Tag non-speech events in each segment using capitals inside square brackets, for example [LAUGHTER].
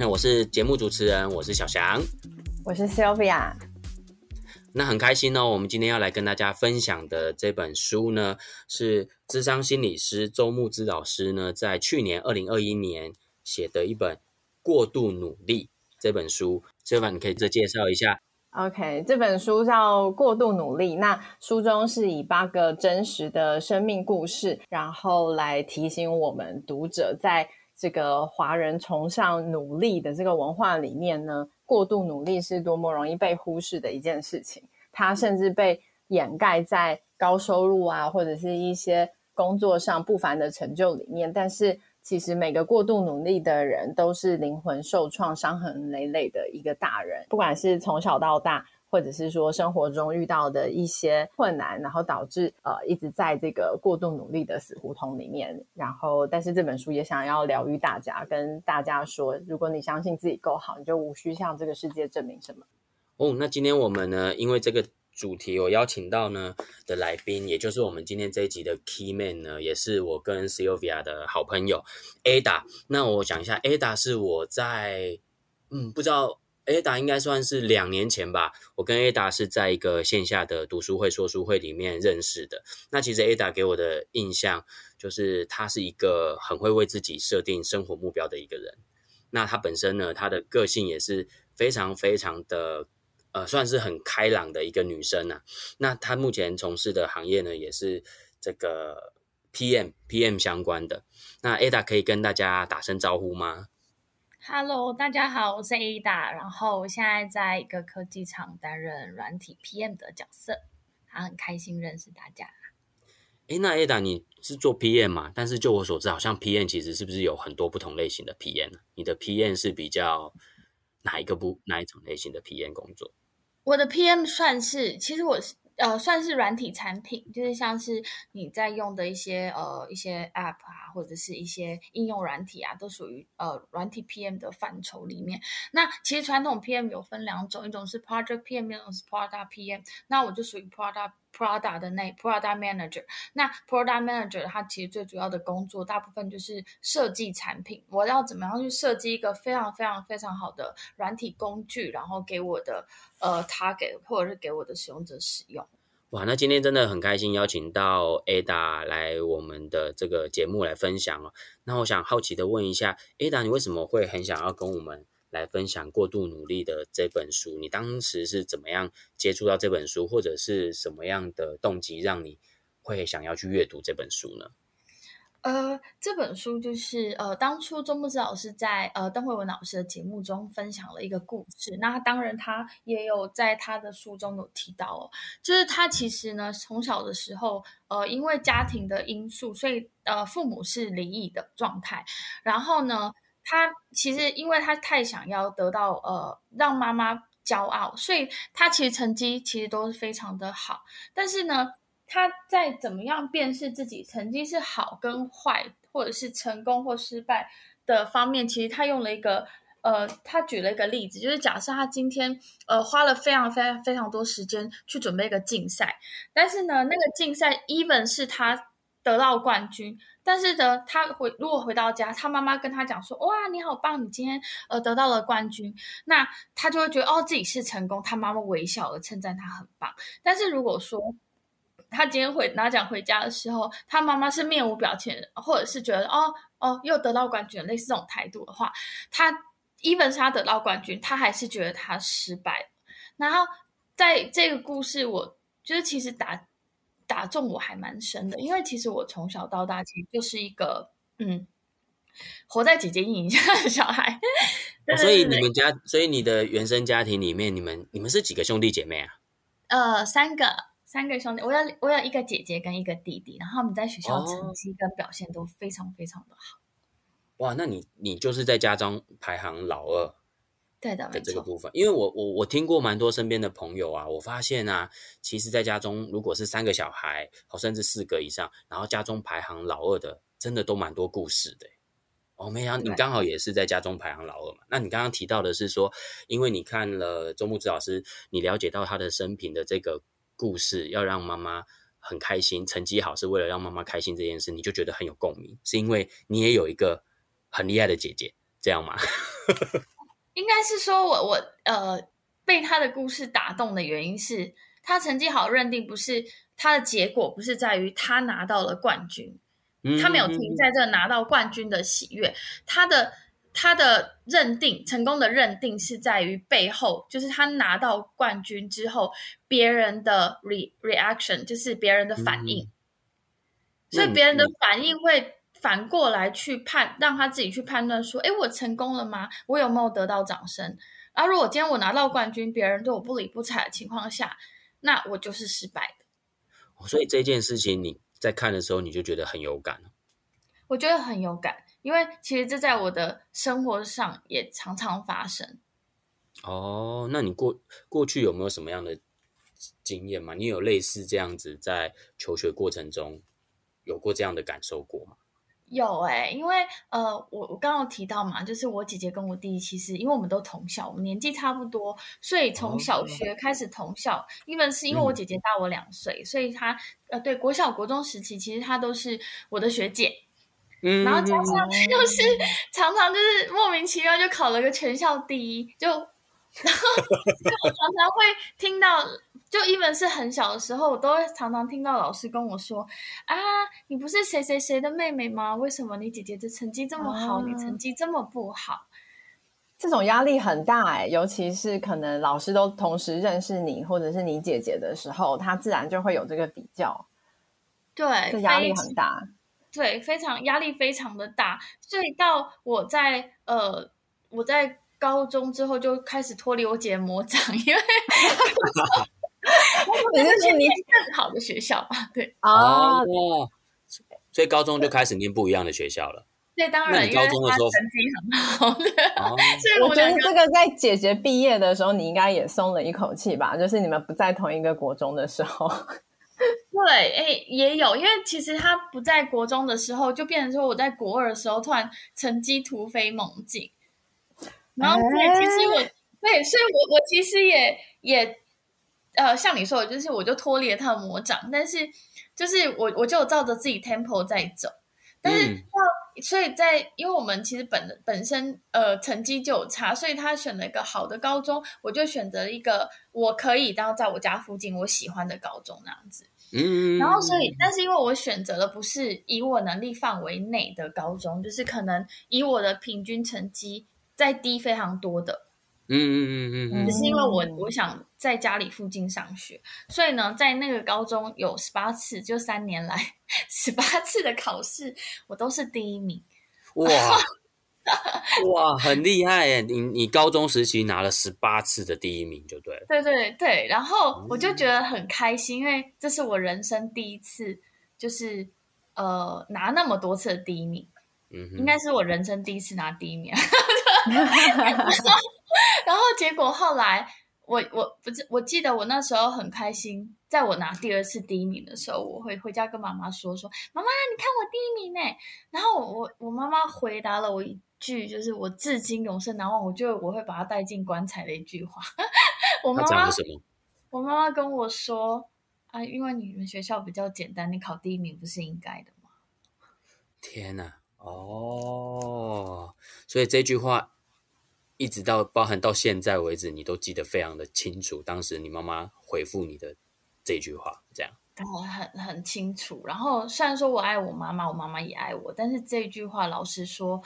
那我是节目主持人，我是小翔，我是 Sylvia。那很开心哦，我们今天要来跟大家分享的这本书呢，是智商心理师周慕之老师呢，在去年二零二一年写的一本《过度努力》这本书。Sylvia，你可以再介绍一下。OK，这本书叫《过度努力》，那书中是以八个真实的生命故事，然后来提醒我们读者在。这个华人崇尚努力的这个文化里面呢，过度努力是多么容易被忽视的一件事情。它甚至被掩盖在高收入啊，或者是一些工作上不凡的成就里面。但是，其实每个过度努力的人都是灵魂受创、伤痕累累的一个大人，不管是从小到大。或者是说生活中遇到的一些困难，然后导致呃一直在这个过度努力的死胡同里面。然后，但是这本书也想要疗愈大家，跟大家说，如果你相信自己够好，你就无需向这个世界证明什么。哦，那今天我们呢，因为这个主题，我邀请到呢的来宾，也就是我们今天这一集的 key man 呢，也是我跟 Sylvia 的好朋友 Ada。那我讲一下，Ada 是我在嗯不知道。Ada 应该算是两年前吧，我跟 Ada 是在一个线下的读书会、说书会里面认识的。那其实 Ada 给我的印象就是她是一个很会为自己设定生活目标的一个人。那她本身呢，她的个性也是非常非常的，呃，算是很开朗的一个女生啊。那她目前从事的行业呢，也是这个 PM PM 相关的。那 Ada 可以跟大家打声招呼吗？Hello，大家好，我是 Ada，然后我现在在一个科技厂担任软体 PM 的角色，还很开心认识大家。哎，那 Ada 你是做 PM 嘛？但是就我所知，好像 PM 其实是不是有很多不同类型的 PM 呢？你的 PM 是比较哪一个不哪一种类型的 PM 工作？我的 PM 算是，其实我是。呃，算是软体产品，就是像是你在用的一些呃一些 App 啊，或者是一些应用软体啊，都属于呃软体 PM 的范畴里面。那其实传统 PM 有分两种，一种是 Project PM，一种是 Product PM。那我就属于 Product Product 的那 Prada Manager。那 Product Manager 它其实最主要的工作，大部分就是设计产品。我要怎么样去设计一个非常非常非常好的软体工具，然后给我的呃 Target 或者是给我的使用者使用。哇，那今天真的很开心，邀请到 Ada 来我们的这个节目来分享哦。那我想好奇的问一下，Ada，你为什么会很想要跟我们来分享《过度努力》的这本书？你当时是怎么样接触到这本书，或者是什么样的动机让你会想要去阅读这本书呢？呃，这本书就是呃，当初周慕姿老师在呃邓惠文老师的节目中分享了一个故事。那当然，他也有在他的书中有提到哦，就是他其实呢，从小的时候，呃，因为家庭的因素，所以呃，父母是离异的状态。然后呢，他其实因为他太想要得到呃让妈妈骄傲，所以他其实成绩其实都是非常的好。但是呢，他在怎么样辨识自己成绩是好跟坏，或者是成功或失败的方面，其实他用了一个呃，他举了一个例子，就是假设他今天呃花了非常非常非常多时间去准备一个竞赛，但是呢，那个竞赛 even 是他得到冠军，但是呢，他回如果回到家，他妈妈跟他讲说，哇，你好棒，你今天呃得到了冠军，那他就会觉得哦自己是成功，他妈妈微笑而称赞他很棒，但是如果说。他今天回拿奖回家的时候，他妈妈是面无表情，或者是觉得哦哦又得到冠军，类似这种态度的话，他 even 是他得到冠军，他还是觉得他失败。然后在这个故事，我觉得其实打打中我还蛮深的，因为其实我从小到大其实就是一个嗯活在姐姐阴影下的小孩。[LAUGHS] 哦，所以你们家，所以你的原生家庭里面，你们你们是几个兄弟姐妹啊？呃，三个。三个兄弟，我有我有一个姐姐跟一个弟弟，然后我们在学校成绩跟表现都非常非常的好。哇，那你你就是在家中排行老二？对的，的这个部分，因为我我我听过蛮多身边的朋友啊，我发现啊，其实在家中如果是三个小孩，好甚至四个以上，然后家中排行老二的，真的都蛮多故事的。哦，没想到你刚好也是在家中排行老二嘛？那你刚刚提到的是说，因为你看了周木之老师，你了解到他的生平的这个故事，要让妈妈很开心，成绩好是为了让妈妈开心这件事，你就觉得很有共鸣，是因为你也有一个很厉害的姐姐，这样吗？[LAUGHS] 应该是说我我呃被他的故事打动的原因是他成绩好，认定不是他的结果，不是在于他拿到了冠军。他没有停在这拿到冠军的喜悦，他的他的认定成功的认定是在于背后，就是他拿到冠军之后，别人的 re reaction，就是别人的反应，嗯、所以别人的反应会反过来去判，让他自己去判断说，哎，我成功了吗？我有没有得到掌声？然后如果今天我拿到冠军，别人对我不理不睬的情况下，那我就是失败的。所以这件事情你。在看的时候，你就觉得很有感。我觉得很有感，因为其实这在我的生活上也常常发生。哦，那你过过去有没有什么样的经验吗？你有类似这样子在求学过程中有过这样的感受过吗？有哎、欸，因为呃，我我刚刚提到嘛，就是我姐姐跟我弟弟，其实因为我们都同校，我们年纪差不多，所以从小学开始同校。因为、哦、是因为我姐姐大我两岁，嗯、所以她呃，对国小国中时期，其实她都是我的学姐。嗯，然后加上 [LAUGHS] 就是常常就是莫名其妙就考了个全校第一，就 [LAUGHS] 然后就我常常会听到。就 even 是很小的时候，我都会常常听到老师跟我说：“啊，你不是谁谁谁的妹妹吗？为什么你姐姐的成绩这么好，嗯、你成绩这么不好？”这种压力很大哎，尤其是可能老师都同时认识你或者是你姐姐的时候，他自然就会有这个比较。对，这压力很大。对，非常压力非常的大。所以到我在呃，我在高中之后就开始脱离我姐的魔掌，因为。[LAUGHS] 你是去念更好的学校吧？对哦，所以高中就开始念不一样的学校了。对，当然，你高中的时候成绩很好。对，哦、所以我觉得这个在姐姐毕业的时候，你应该也松了一口气吧？就是你们不在同一个国中的时候。[LAUGHS] 对，哎、欸，也有，因为其实他不在国中的时候，就变成说我在国二的时候突然成绩突飞猛进。然后，对，其实我对，所以我我其实也也。呃，像你说的，就是我就脱离了他的魔掌，但是就是我我就照着自己 tempo 在走，但是要、嗯、所以在因为我们其实本本身呃成绩就有差，所以他选了一个好的高中，我就选择一个我可以然后在我家附近我喜欢的高中那样子，嗯，然后所以但是因为我选择的不是以我能力范围内的高中，就是可能以我的平均成绩再低非常多的。嗯嗯嗯嗯，只是因为我我想在家里附近上学，所以呢，在那个高中有十八次，就三年来 [LAUGHS] 十八次的考试，我都是第一名。哇 [LAUGHS] 哇，很厉害耶！你你高中时期拿了十八次的第一名，就对了。对对对，然后我就觉得很开心，因为这是我人生第一次，就是呃拿那么多次的第一名。嗯，应该是我人生第一次拿第一名。[LAUGHS] [LAUGHS] 然后结果后来，我我不是我记得我那时候很开心，在我拿第二次第一名的时候，我会回家跟妈妈说说，妈妈你看我第一名呢。然后我我妈妈回答了我一句，就是我至今永生难忘，我觉得我会把它带进棺材的一句话。[LAUGHS] 我妈妈什么我妈妈跟我说啊，因为你们学校比较简单，你考第一名不是应该的吗？天哪，哦，所以这句话。一直到包含到现在为止，你都记得非常的清楚。当时你妈妈回复你的这句话，这样，我很很清楚。然后虽然说我爱我妈妈，我妈妈也爱我，但是这句话，老实说，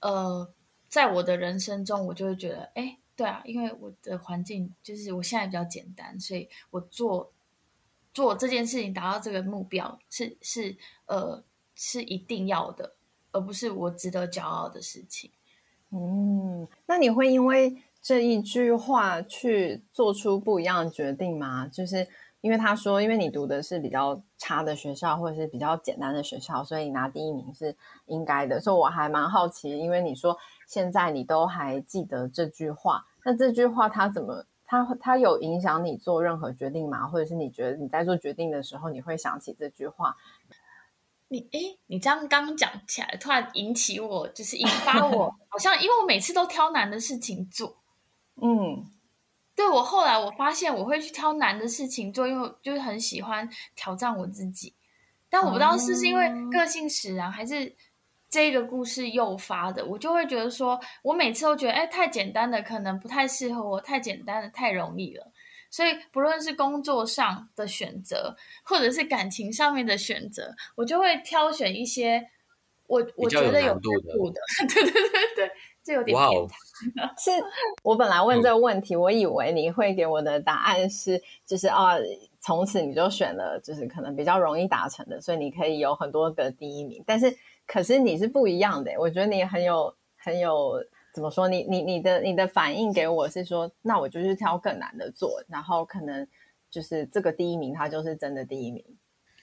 呃，在我的人生中，我就会觉得，哎，对啊，因为我的环境就是我现在比较简单，所以我做做这件事情，达到这个目标是是呃是一定要的，而不是我值得骄傲的事情。嗯，那你会因为这一句话去做出不一样的决定吗？就是因为他说，因为你读的是比较差的学校，或者是比较简单的学校，所以拿第一名是应该的。所以我还蛮好奇，因为你说现在你都还记得这句话，那这句话它怎么，它它有影响你做任何决定吗？或者是你觉得你在做决定的时候，你会想起这句话？你哎，你这样刚刚讲起来，突然引起我，就是引发 [LAUGHS] 我，好像因为我每次都挑难的事情做，嗯。对，我后来我发现我会去挑难的事情做，因为就是很喜欢挑战我自己。但我不知道是不是因为个性使然，还是这个故事诱发的，我就会觉得说，我每次都觉得，哎，太简单的可能不太适合我，太简单的太容易了。所以不论是工作上的选择，或者是感情上面的选择，我就会挑选一些我我觉得有难度的。[LAUGHS] 对对对对。这有点变态。[LAUGHS] 是我本来问这个问题，我以为你会给我的答案是，就是啊，从此你就选了，就是可能比较容易达成的，所以你可以有很多个第一名。但是，可是你是不一样的，我觉得你很有很有怎么说？你你你的你的反应给我是说，那我就是挑更难的做，然后可能就是这个第一名，他就是真的第一名。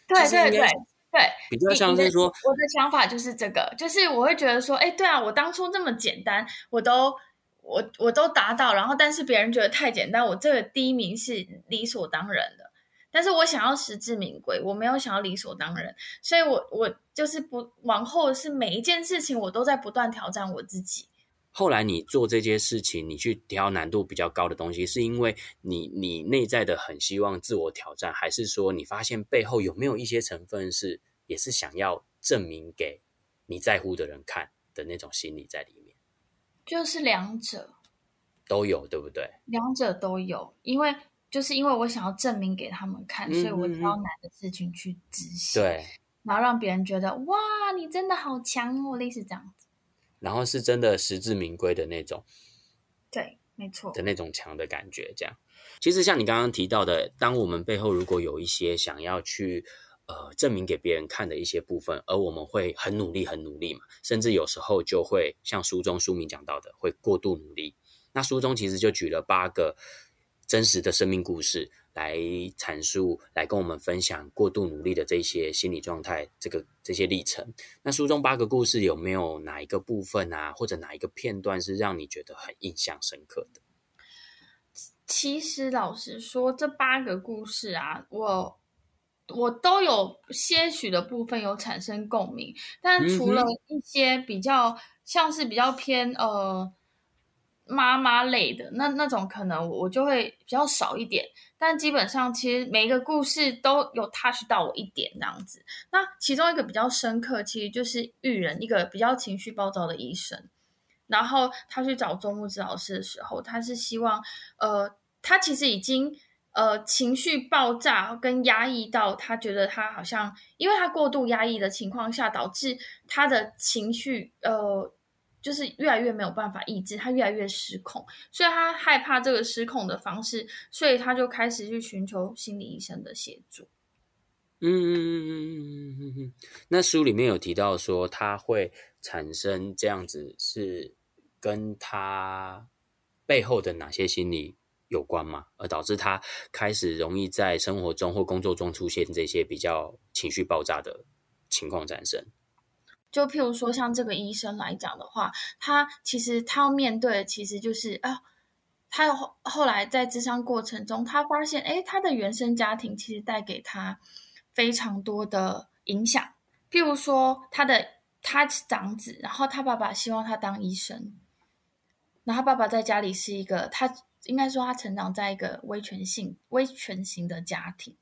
对对对。对，比较像是说，我的想法就是这个，就是我会觉得说，哎，对啊，我当初这么简单，我都我我都达到，然后但是别人觉得太简单，我这个第一名是理所当然的，但是我想要实至名归，我没有想要理所当然，所以我我就是不往后是每一件事情我都在不断挑战我自己。后来你做这些事情，你去挑难度比较高的东西，是因为你你内在的很希望自我挑战，还是说你发现背后有没有一些成分是也是想要证明给你在乎的人看的那种心理在里面？就是两者都有，对不对？两者都有，因为就是因为我想要证明给他们看，嗯、所以我挑难的事情去执行，对，然后让别人觉得哇，你真的好强哦，类似这样子。然后是真的实至名归的那种，对，没错的那种强的感觉。这样，其实像你刚刚提到的，当我们背后如果有一些想要去呃证明给别人看的一些部分，而我们会很努力、很努力嘛，甚至有时候就会像书中书名讲到的，会过度努力。那书中其实就举了八个真实的生命故事。来阐述，来跟我们分享过度努力的这些心理状态，这个这些历程。那书中八个故事有没有哪一个部分啊，或者哪一个片段是让你觉得很印象深刻的？其实老实说，这八个故事啊，我我都有些许的部分有产生共鸣，但除了一些比较、嗯、像是比较偏呃。妈妈类的那那种可能我就会比较少一点，但基本上其实每一个故事都有 touch 到我一点这样子。那其中一个比较深刻，其实就是育人一个比较情绪暴躁的医生，然后他去找周慕姿老师的时候，他是希望呃，他其实已经呃情绪爆炸跟压抑到他觉得他好像因为他过度压抑的情况下，导致他的情绪呃。就是越来越没有办法抑制，他越来越失控，所以他害怕这个失控的方式，所以他就开始去寻求心理医生的协助。嗯嗯嗯嗯嗯嗯。那书里面有提到说，他会产生这样子，是跟他背后的哪些心理有关吗？而导致他开始容易在生活中或工作中出现这些比较情绪爆炸的情况产生。就譬如说，像这个医生来讲的话，他其实他要面对的其实就是啊，他后后来在咨商过程中，他发现，诶，他的原生家庭其实带给他非常多的影响。譬如说，他的他是长子，然后他爸爸希望他当医生，然后他爸爸在家里是一个，他应该说他成长在一个威权性威权型的家庭。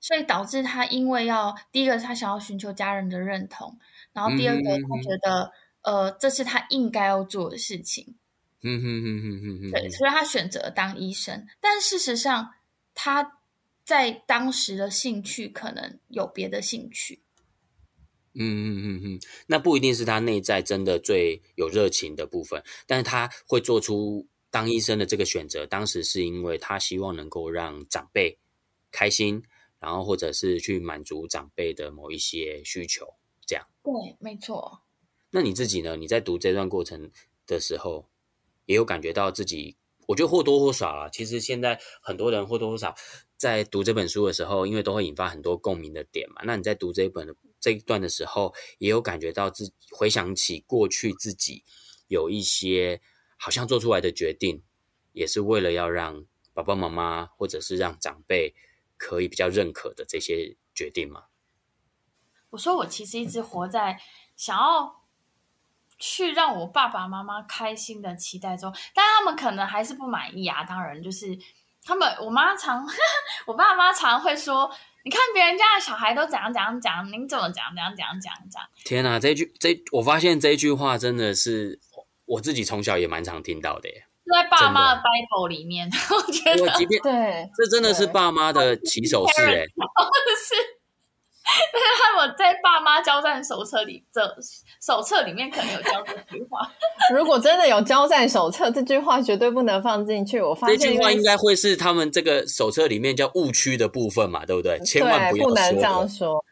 所以导致他因为要第一个，他想要寻求家人的认同，然后第二个，他觉得、嗯、呃，这是他应该要做的事情。嗯哼哼哼哼哼。对，所以他选择当医生。但事实上，他在当时的兴趣可能有别的兴趣。嗯嗯嗯嗯，那不一定是他内在真的最有热情的部分，但是他会做出当医生的这个选择。当时是因为他希望能够让长辈开心。然后，或者是去满足长辈的某一些需求，这样。对，没错。那你自己呢？你在读这段过程的时候，也有感觉到自己，我觉得或多或少啊。其实现在很多人或多或少在读这本书的时候，因为都会引发很多共鸣的点嘛。那你在读这一本的这一段的时候，也有感觉到自己回想起过去自己有一些好像做出来的决定，也是为了要让爸爸妈妈或者是让长辈可以比较认可的这些决定吗？我说我其实一直活在想要去让我爸爸妈妈开心的期待中，但他们可能还是不满意啊。当然就是。他们，我妈常，[LAUGHS] 我爸妈常会说：“你看别人家的小孩都怎样怎样讲，您怎么讲怎样怎样讲讲？”天哪，这句这我发现这句话真的是我自己从小也蛮常听到的耶。在爸妈的 Bible 里面，[LAUGHS] 我觉得即便对，这真的是爸妈的起手式哎。是。[LAUGHS] 但是他们在爸妈交战手册里，这手册里面可能有教这句话。[LAUGHS] 如果真的有交战手册，这句话绝对不能放进去。我发现这句话应该会是他们这个手册里面叫误区的部分嘛，对不对？千万不要不能这样说。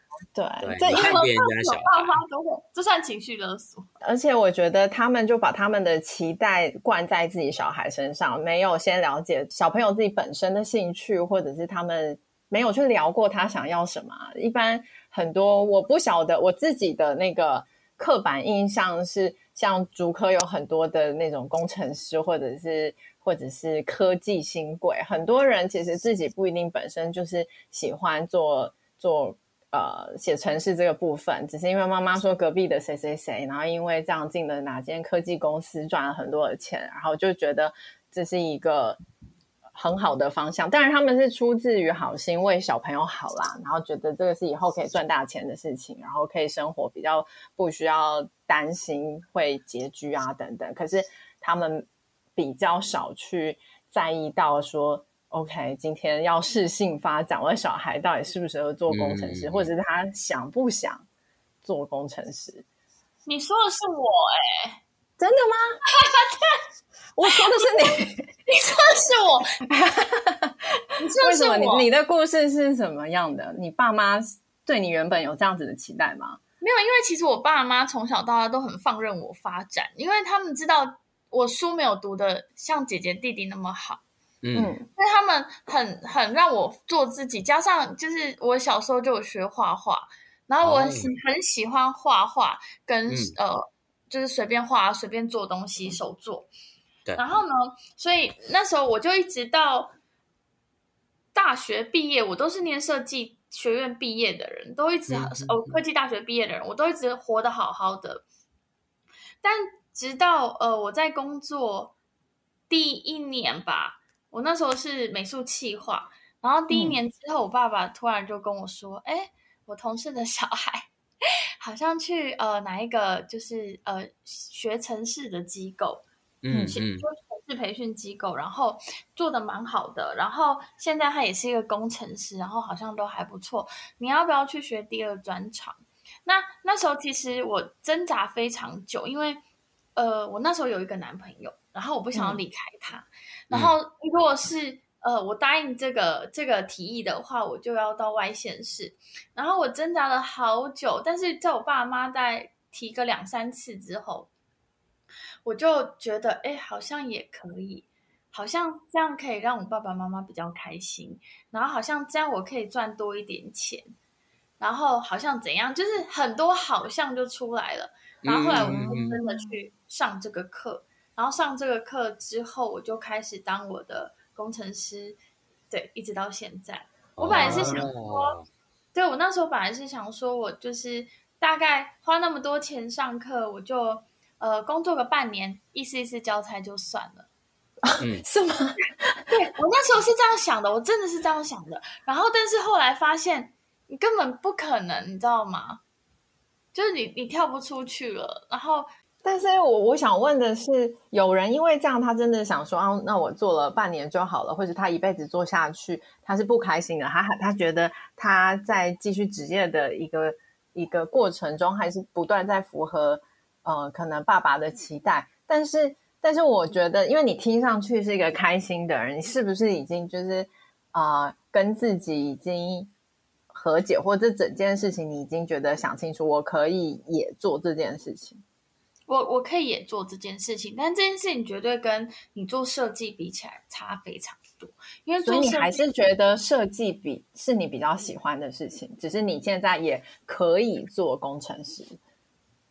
对，这因为别人家小爸妈都会，这算情绪勒索。而且我觉得他们就把他们的期待灌在自己小孩身上，没有先了解小朋友自己本身的兴趣，或者是他们。没有去聊过他想要什么。一般很多我不晓得我自己的那个刻板印象是，像竹科有很多的那种工程师，或者是或者是科技新贵。很多人其实自己不一定本身就是喜欢做做呃写程式这个部分，只是因为妈妈说隔壁的谁谁谁，然后因为这样进了哪间科技公司赚了很多的钱，然后就觉得这是一个。很好的方向，当然他们是出自于好心，为小朋友好啦，然后觉得这个是以后可以赚大钱的事情，然后可以生活比较不需要担心会拮据啊等等。可是他们比较少去在意到说，OK，今天要适性发展，我的小孩到底适不适合做工程师，嗯、或者是他想不想做工程师？你说的是我哎、欸，真的吗？[LAUGHS] 我说的是你，[LAUGHS] 你说的是我。[LAUGHS] 你说的是我。为什么你你的故事是什么样的？你爸妈对你原本有这样子的期待吗？没有，因为其实我爸妈从小到大都很放任我发展，因为他们知道我书没有读的像姐姐弟弟那么好。嗯，因为他们很很让我做自己，加上就是我小时候就有学画画，然后我很喜很喜欢画画，跟、嗯、呃就是随便画随便做东西手做。然后呢，所以那时候我就一直到大学毕业，我都是念设计学院毕业的人，都一直哦科技大学毕业的人，我都一直活得好好的。但直到呃我在工作第一年吧，我那时候是美术企划，然后第一年之后，我爸爸突然就跟我说：“哎、嗯，我同事的小孩好像去呃哪一个就是呃学城市的机构。”嗯，嗯，是培训机构，然后做的蛮好的，然后现在他也是一个工程师，然后好像都还不错。你要不要去学第二专长？那那时候其实我挣扎非常久，因为呃，我那时候有一个男朋友，然后我不想要离开他。嗯、然后如果是呃我答应这个这个提议的话，我就要到外县市。然后我挣扎了好久，但是在我爸妈在提个两三次之后。我就觉得，哎，好像也可以，好像这样可以让我爸爸妈妈比较开心，然后好像这样我可以赚多一点钱，然后好像怎样，就是很多好像就出来了。然后后来我就真的去上这个课，然后上这个课之后，我就开始当我的工程师，对，一直到现在。我本来是想说，对，我那时候本来是想说，我就是大概花那么多钱上课，我就。呃，工作个半年，意思意思交差就算了，嗯，[LAUGHS] 是吗？[LAUGHS] 对，我那时候是这样想的，我真的是这样想的。然后，但是后来发现，你根本不可能，你知道吗？就是你，你跳不出去了。然后，但是我我想问的是，有人因为这样，他真的想说啊，那我做了半年就好了，或者他一辈子做下去，他是不开心的，他他觉得他在继续职业的一个一个过程中，还是不断在符合。呃，可能爸爸的期待，但是，但是我觉得，因为你听上去是一个开心的人，你是不是已经就是啊、跟自己已经和解，或者整件事情你已经觉得想清楚，我可以也做这件事情。我我可以也做这件事情，但这件事情绝对跟你做设计比起来差非常多。因为所以你还是觉得设计比是你比较喜欢的事情，只是你现在也可以做工程师。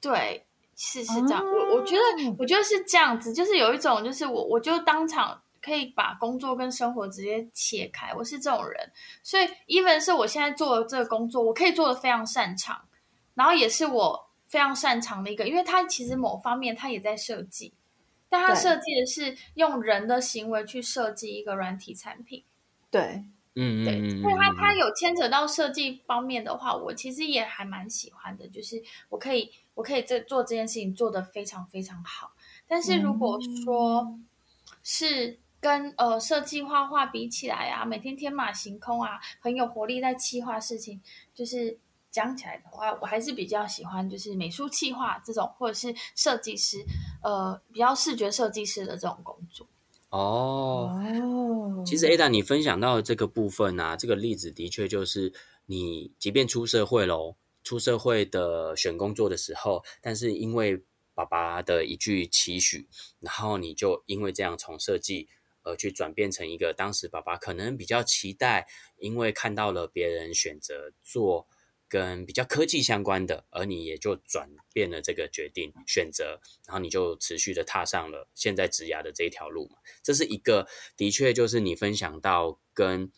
对，是是这样。我、哦、我觉得我觉得是这样子，就是有一种就是我我就当场。可以把工作跟生活直接切开，我是这种人，所以 even 是我现在做的这个工作，我可以做的非常擅长，然后也是我非常擅长的一个，因为他其实某方面他也在设计，但他设计的是用人的行为去设计一个软体产品，对，嗯对，所以他他有牵扯到设计方面的话，我其实也还蛮喜欢的，就是我可以我可以这做这件事情做得非常非常好，但是如果说是。跟呃设计画画比起来啊，每天天马行空啊，很有活力在企划事情。就是讲起来的话，我还是比较喜欢就是美术企划这种，或者是设计师，呃，比较视觉设计师的这种工作。哦，其实 Ada 你分享到的这个部分啊，这个例子的确就是你即便出社会喽，出社会的选工作的时候，但是因为爸爸的一句期许，然后你就因为这样从设计。而去转变成一个当时爸爸可能比较期待，因为看到了别人选择做跟比较科技相关的，而你也就转变了这个决定选择，然后你就持续的踏上了现在职涯的这一条路嘛。这是一个的确就是你分享到跟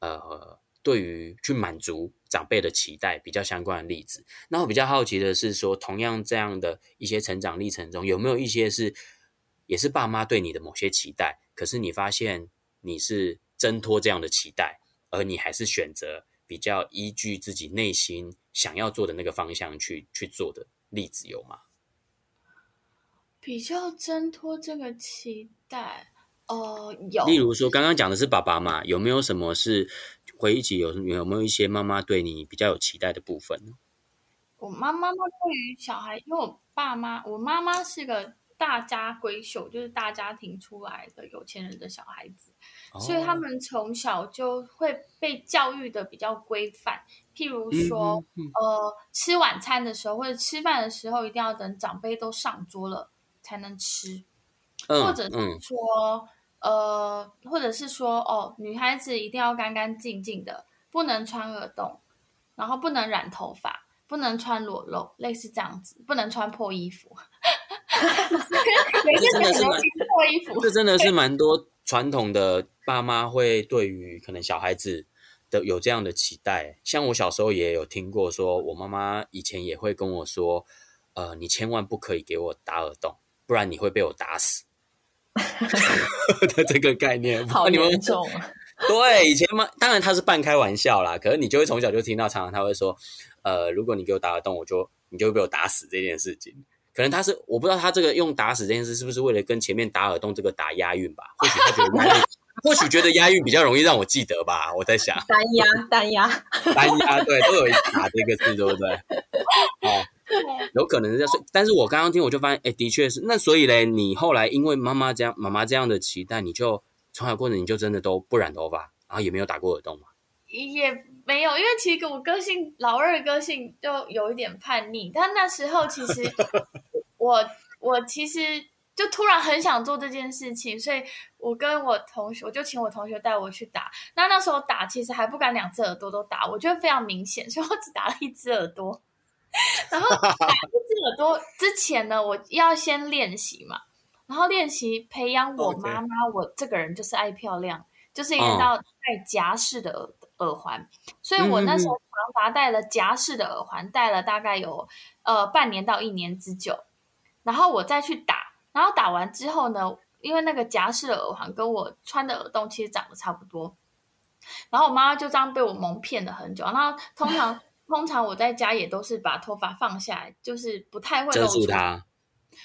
呃对于去满足长辈的期待比较相关的例子。那我比较好奇的是说，同样这样的一些成长历程中，有没有一些是也是爸妈对你的某些期待？可是你发现你是挣脱这样的期待，而你还是选择比较依据自己内心想要做的那个方向去去做的例子有吗？比较挣脱这个期待，呃，有。例如说，刚刚讲的是爸爸嘛，有没有什么是回忆起有有没有一些妈妈对你比较有期待的部分呢？我妈妈对于小孩，因为我爸妈，我妈妈是个。大家闺秀就是大家庭出来的有钱人的小孩子，哦、所以他们从小就会被教育的比较规范。譬如说，嗯嗯嗯、呃，吃晚餐的时候或者吃饭的时候，一定要等长辈都上桌了才能吃，嗯、或者是说，嗯、呃，或者是说，哦，女孩子一定要干干净净的，不能穿耳洞，然后不能染头发，不能穿裸露，类似这样子，不能穿破衣服。[LAUGHS] [LAUGHS] 这真的是蛮，这真的是蛮多传统的爸妈会对于可能小孩子的有这样的期待。像我小时候也有听过，说我妈妈以前也会跟我说，呃，你千万不可以给我打耳洞，不然你会被我打死。[LAUGHS] 的这个概念，好严重。对，以前嘛，当然他是半开玩笑啦，可是你就会从小就听到，常常他会说，呃，如果你给我打耳洞，我就你就会被我打死这件事情。可能他是我不知道他这个用打死这件事是不是为了跟前面打耳洞这个打押韵吧？或许他觉得押韵，[LAUGHS] 或许觉得押韵比较容易让我记得吧。我在想单押单押单押，对，都有一打这个字，对不对？哦，有可能是这样。但是我刚刚听我就发现，哎，的确是。那所以嘞，你后来因为妈妈这样妈妈这样的期待，你就从小过程你就真的都不染头发，然后也没有打过耳洞吗？也。没有，因为其实我个性老二的个性就有一点叛逆，但那时候其实 [LAUGHS] 我我其实就突然很想做这件事情，所以我跟我同学，我就请我同学带我去打。那那时候打其实还不敢两只耳朵都打，我觉得非常明显，所以我只打了一只耳朵。[LAUGHS] 然后打一只耳朵之前呢，我要先练习嘛，然后练习培养我妈妈. [LAUGHS] 我这个人就是爱漂亮，就是一直到戴夹式的耳。耳环，所以我那时候长达戴了夹式的耳环，戴了大概有呃半年到一年之久，然后我再去打，然后打完之后呢，因为那个夹式的耳环跟我穿的耳洞其实长得差不多，然后我妈妈就这样被我蒙骗了很久。然后通常通常我在家也都是把头发放下来，就是不太会露出。遮住它。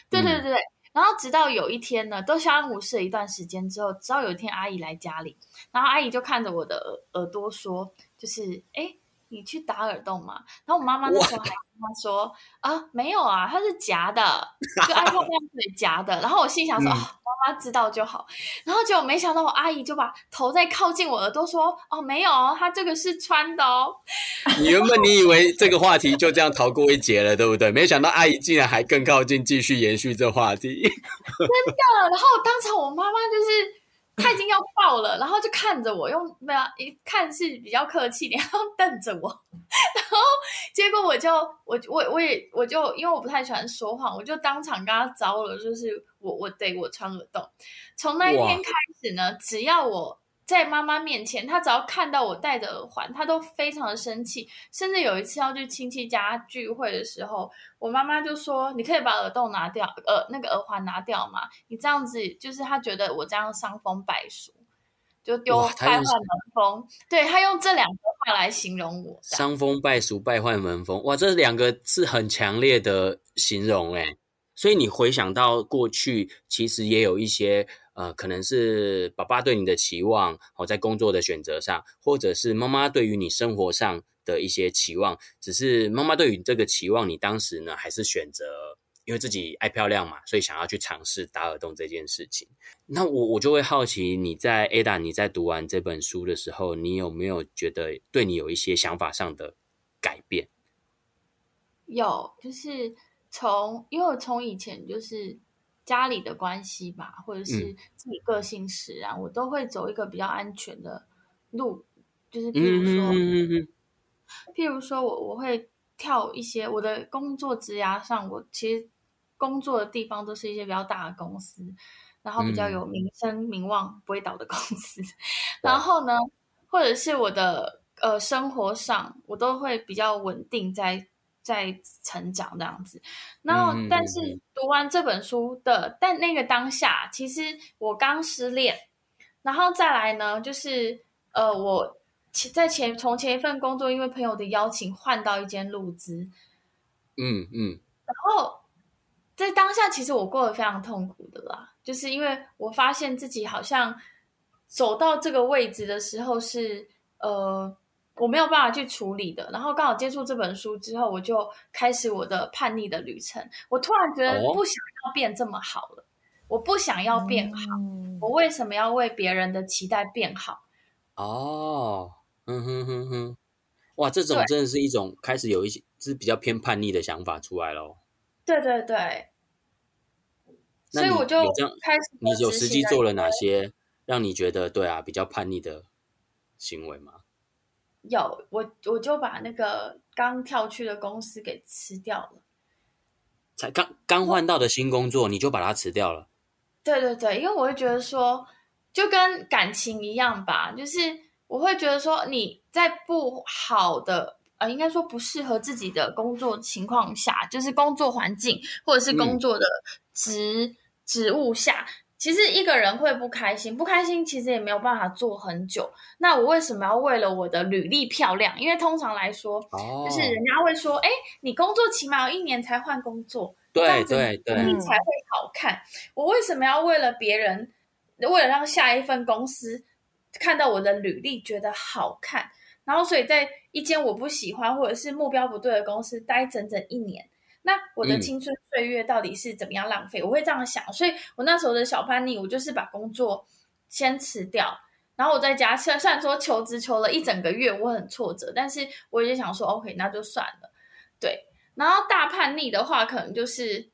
对对对对。嗯然后直到有一天呢，都相安无事了一段时间之后，直到有一天阿姨来家里，然后阿姨就看着我的耳耳朵说：“就是哎，你去打耳洞嘛？”然后我妈妈那时候还跟她说：“啊，没有啊，它是夹的，就爱漂亮所以夹的。”然后我心想说。嗯他知道就好，然后结果没想到我阿姨就把头再靠近我耳朵说：“哦，没有，她这个是穿的哦。”你原本你以为这个话题就这样逃过一劫了，对不对？没想到阿姨竟然还更靠近，继续延续这话题。[LAUGHS] 真的，然后当场我妈妈就是 [LAUGHS] 他已经要爆了，然后就看着我，用没有一看是比较客气点，[LAUGHS] 然后瞪着我，[LAUGHS] 然后结果我就我我我也我就因为我不太喜欢说谎，我就当场跟他招了，就是我我对我穿耳洞。从那一天开始呢，只要我。在妈妈面前，他只要看到我戴着耳环，他都非常的生气。甚至有一次要去亲戚家聚会的时候，我妈妈就说：“你可以把耳洞拿掉，耳那个耳环拿掉嘛？你这样子就是他觉得我这样伤风败俗，就丢败坏门风。”对，他用这两个话来形容我：伤风败俗、败坏门风。哇，这两个是很强烈的形容诶。所以你回想到过去，其实也有一些。呃，可能是爸爸对你的期望，哦，在工作的选择上，或者是妈妈对于你生活上的一些期望，只是妈妈对于这个期望，你当时呢，还是选择因为自己爱漂亮嘛，所以想要去尝试打耳洞这件事情。那我我就会好奇，你在 Ada，你在读完这本书的时候，你有没有觉得对你有一些想法上的改变？有，就是从因为我从以前就是。家里的关系吧，或者是自己个性使然，嗯、我都会走一个比较安全的路，就是譬如说，嗯、譬如说我我会跳一些我的工作职涯上，我其实工作的地方都是一些比较大的公司，然后比较有名声名望不会倒的公司，嗯、然后呢，或者是我的呃生活上，我都会比较稳定在。在成长这样子，然后但是读完这本书的，嗯、但那个当下，其实我刚失恋，然后再来呢，就是呃，我前在前从前一份工作，因为朋友的邀请换到一间路资，嗯嗯，嗯然后在当下，其实我过得非常痛苦的啦，就是因为我发现自己好像走到这个位置的时候是呃。我没有办法去处理的，然后刚好接触这本书之后，我就开始我的叛逆的旅程。我突然觉得不想要变这么好了，哦、我不想要变好，嗯、我为什么要为别人的期待变好？哦，嗯哼哼哼，哇，这种真的是一种开始有一些是比较偏叛逆的想法出来咯。对对对，所以我就开始，你有实际做了哪些让你觉得对啊比较叛逆的行为吗？有我，我就把那个刚跳去的公司给辞掉了。才刚刚换到的新工作，你就把它辞掉了？对对对，因为我会觉得说，就跟感情一样吧，就是我会觉得说，你在不好的，呃，应该说不适合自己的工作情况下，就是工作环境或者是工作的职、嗯、职务下。其实一个人会不开心，不开心其实也没有办法做很久。那我为什么要为了我的履历漂亮？因为通常来说，哦、就是人家会说：“哎，你工作起码有一年才换工作，对这样子对对，你才会好看。”我为什么要为了别人，为了让下一份公司看到我的履历觉得好看，然后所以在一间我不喜欢或者是目标不对的公司待整整一年？那我的青春岁月到底是怎么样浪费？嗯、我会这样想，所以我那时候的小叛逆，我就是把工作先辞掉，然后我在家，虽然说求职求了一整个月，我很挫折，但是我也想说，OK，那就算了。对，然后大叛逆的话，可能就是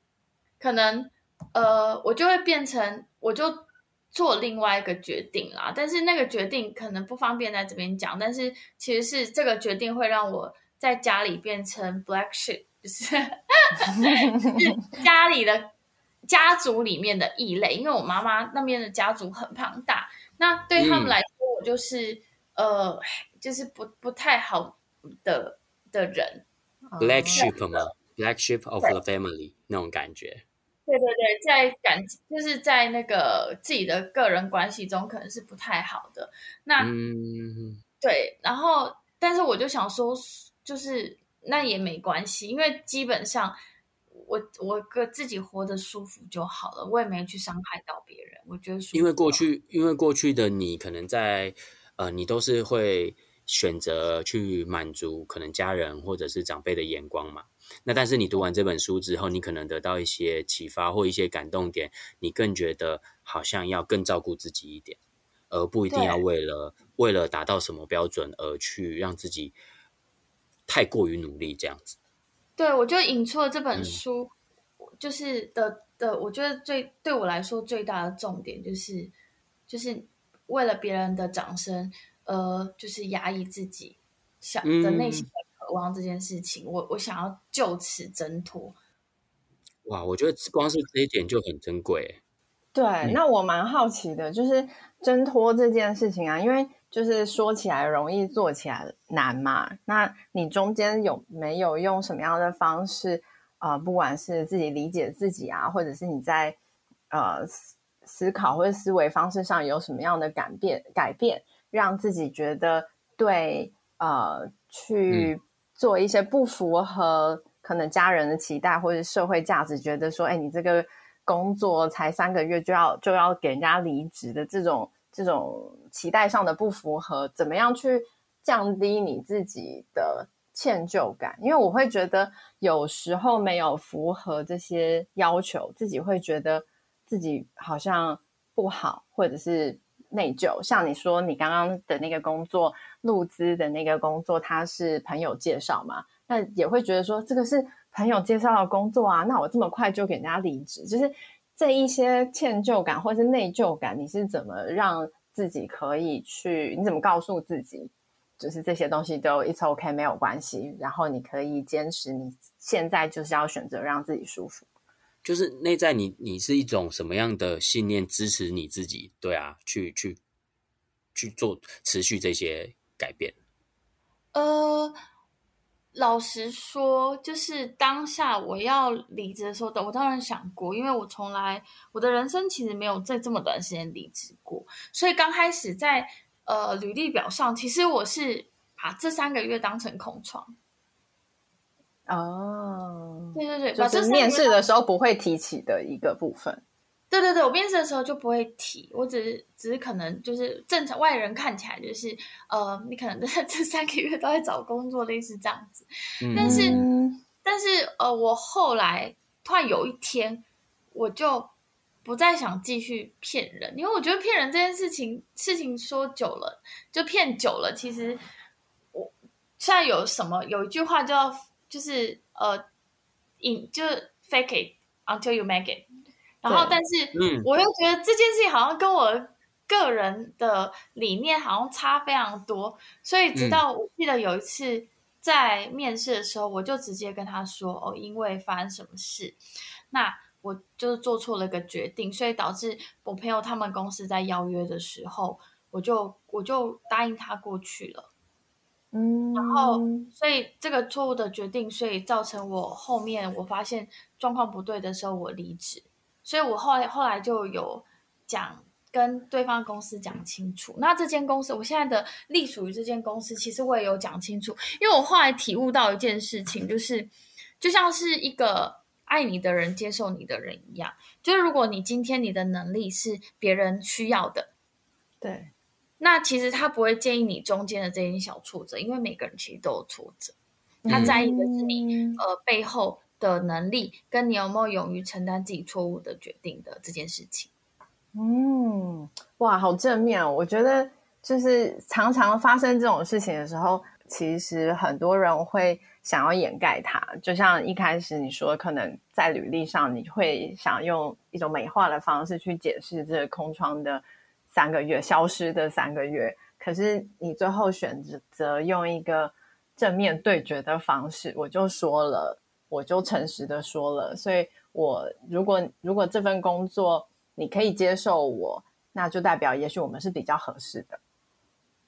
可能呃，我就会变成，我就做另外一个决定啦。但是那个决定可能不方便在这边讲，但是其实是这个决定会让我在家里变成 black sheep。就是，是家里的家族里面的异类，因为我妈妈那边的家族很庞大，那对他们来说，我就是、嗯、呃，就是不不太好的的人，black sheep 吗？black sheep of the family 那种感觉。对对对，在感就是在那个自己的个人关系中，可能是不太好的。那嗯，对，然后但是我就想说，就是。那也没关系，因为基本上我我个自己活得舒服就好了，我也没去伤害到别人。我觉得因为过去，因为过去的你可能在呃，你都是会选择去满足可能家人或者是长辈的眼光嘛。那但是你读完这本书之后，你可能得到一些启发或一些感动点，你更觉得好像要更照顾自己一点，而不一定要为了对为了达到什么标准而去让自己。太过于努力这样子，对，我就引出了这本书，嗯、就是的的，我觉得最对我来说最大的重点就是，就是为了别人的掌声，呃，就是压抑自己想的内心的渴望这件事情，嗯、我我想要就此挣脱。哇，我觉得光是这一点就很珍贵。对，那我蛮好奇的，就是挣脱这件事情啊，因为就是说起来容易，做起来难嘛。那你中间有没有用什么样的方式啊、呃？不管是自己理解自己啊，或者是你在呃思思考或者思维方式上有什么样的改变？改变让自己觉得对呃，去做一些不符合可能家人的期待或者社会价值，觉得说，哎，你这个。工作才三个月就要就要给人家离职的这种这种期待上的不符合，怎么样去降低你自己的歉疚感？因为我会觉得有时候没有符合这些要求，自己会觉得自己好像不好，或者是内疚。像你说你刚刚的那个工作，录资的那个工作，他是朋友介绍嘛？那也会觉得说这个是。朋友介绍的工作啊，那我这么快就给人家离职，就是这一些歉疚感或是内疚感，你是怎么让自己可以去？你怎么告诉自己，就是这些东西都 it's OK 没有关系，然后你可以坚持，你现在就是要选择让自己舒服。就是内在你，你是一种什么样的信念支持你自己？对啊，去去去做持续这些改变。呃。老实说，就是当下我要离职的时候，我当然想过，因为我从来我的人生其实没有在这么短时间离职过，所以刚开始在呃履历表上，其实我是把这三个月当成空窗。哦，对对对，就是面试的时候不会提起的一个部分。对对对，我面试的时候就不会提，我只是只是可能就是正常外人看起来就是呃，你可能在这三个月都在找工作，类似这样子。[LAUGHS] 嗯、但是但是呃，我后来突然有一天，我就不再想继续骗人，因为我觉得骗人这件事情，事情说久了就骗久了。其实我现在有什么有一句话叫就是呃，in 就是 fake it until you make it。然后，但是，我又觉得这件事情好像跟我个人的理念好像差非常多，所以直到我记得有一次在面试的时候，我就直接跟他说：“哦，因为发生什么事，那我就是做错了一个决定，所以导致我朋友他们公司在邀约的时候，我就我就答应他过去了。嗯，然后，所以这个错误的决定，所以造成我后面我发现状况不对的时候，我离职。”所以我后来后来就有讲跟对方公司讲清楚。那这间公司，我现在的隶属于这间公司，其实我也有讲清楚。因为我后来体悟到一件事情，就是就像是一个爱你的人接受你的人一样。就是如果你今天你的能力是别人需要的，对，那其实他不会介意你中间的这些小挫折，因为每个人其实都有挫折，他在意的是你、嗯、呃背后。的能力跟你有没有勇于承担自己错误的决定的这件事情，嗯，哇，好正面哦！我觉得就是常常发生这种事情的时候，其实很多人会想要掩盖它。就像一开始你说，可能在履历上你会想用一种美化的方式去解释这个空窗的三个月消失的三个月，可是你最后选择用一个正面对决的方式，我就说了。我就诚实的说了，所以我如果如果这份工作你可以接受我，那就代表也许我们是比较合适的。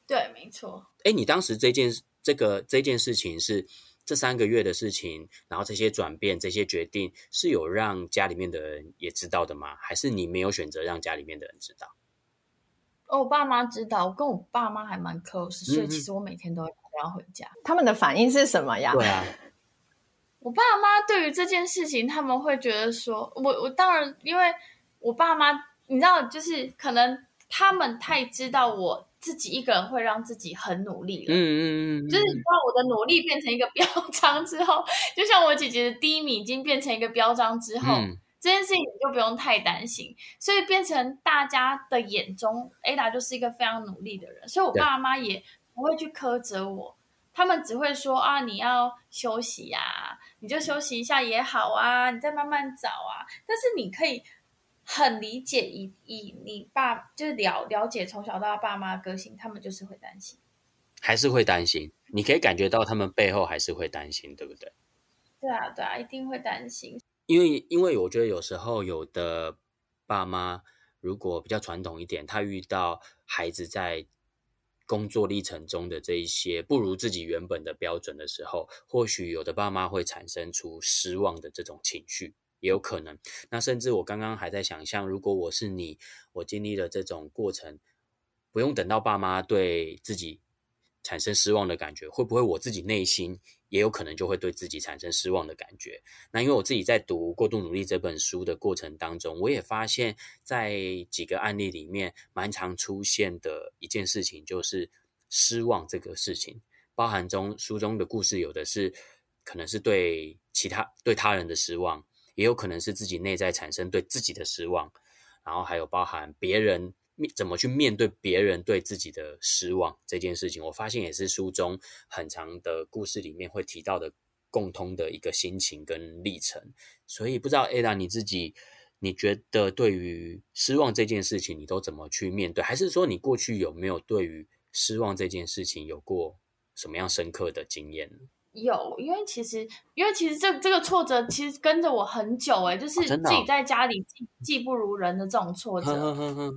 对，没错。哎，你当时这件这个这件事情是这三个月的事情，然后这些转变、这些决定是有让家里面的人也知道的吗？还是你没有选择让家里面的人知道？哦，我爸妈知道，我跟我爸妈还蛮 close，所以其实我每天都要回家。他们的反应是什么呀？对啊。我爸妈对于这件事情，他们会觉得说，我我当然，因为我爸妈，你知道，就是可能他们太知道我自己一个人会让自己很努力了，嗯嗯嗯，就是你知道我的努力变成一个 [LAUGHS] 标章之后，就像我姐姐的第一名已经变成一个标章之后，嗯、这件事情你就不用太担心，所以变成大家的眼中，Ada 就是一个非常努力的人，所以我爸妈也不会去苛责我。他们只会说啊，你要休息呀，你就休息一下也好啊，你再慢慢找啊。但是你可以很理解以以你爸就是了了解从小到大爸妈的个性，他们就是会担心，还是会担心。你可以感觉到他们背后还是会担心，对不对？对啊，对啊，一定会担心。因为因为我觉得有时候有的爸妈如果比较传统一点，他遇到孩子在工作历程中的这一些不如自己原本的标准的时候，或许有的爸妈会产生出失望的这种情绪。也有可能，那甚至我刚刚还在想象，如果我是你，我经历了这种过程，不用等到爸妈对自己产生失望的感觉，会不会我自己内心也有可能就会对自己产生失望的感觉？那因为我自己在读《过度努力》这本书的过程当中，我也发现，在几个案例里面，蛮常出现的一件事情就是失望这个事情，包含中书中的故事，有的是可能是对其他对他人的失望。也有可能是自己内在产生对自己的失望，然后还有包含别人怎么去面对别人对自己的失望这件事情，我发现也是书中很长的故事里面会提到的共通的一个心情跟历程。所以不知道 Ada 你自己，你觉得对于失望这件事情，你都怎么去面对？还是说你过去有没有对于失望这件事情有过什么样深刻的经验？有，因为其实，因为其实这这个挫折其实跟着我很久诶，就是自己在家里技技不如人的这种挫折，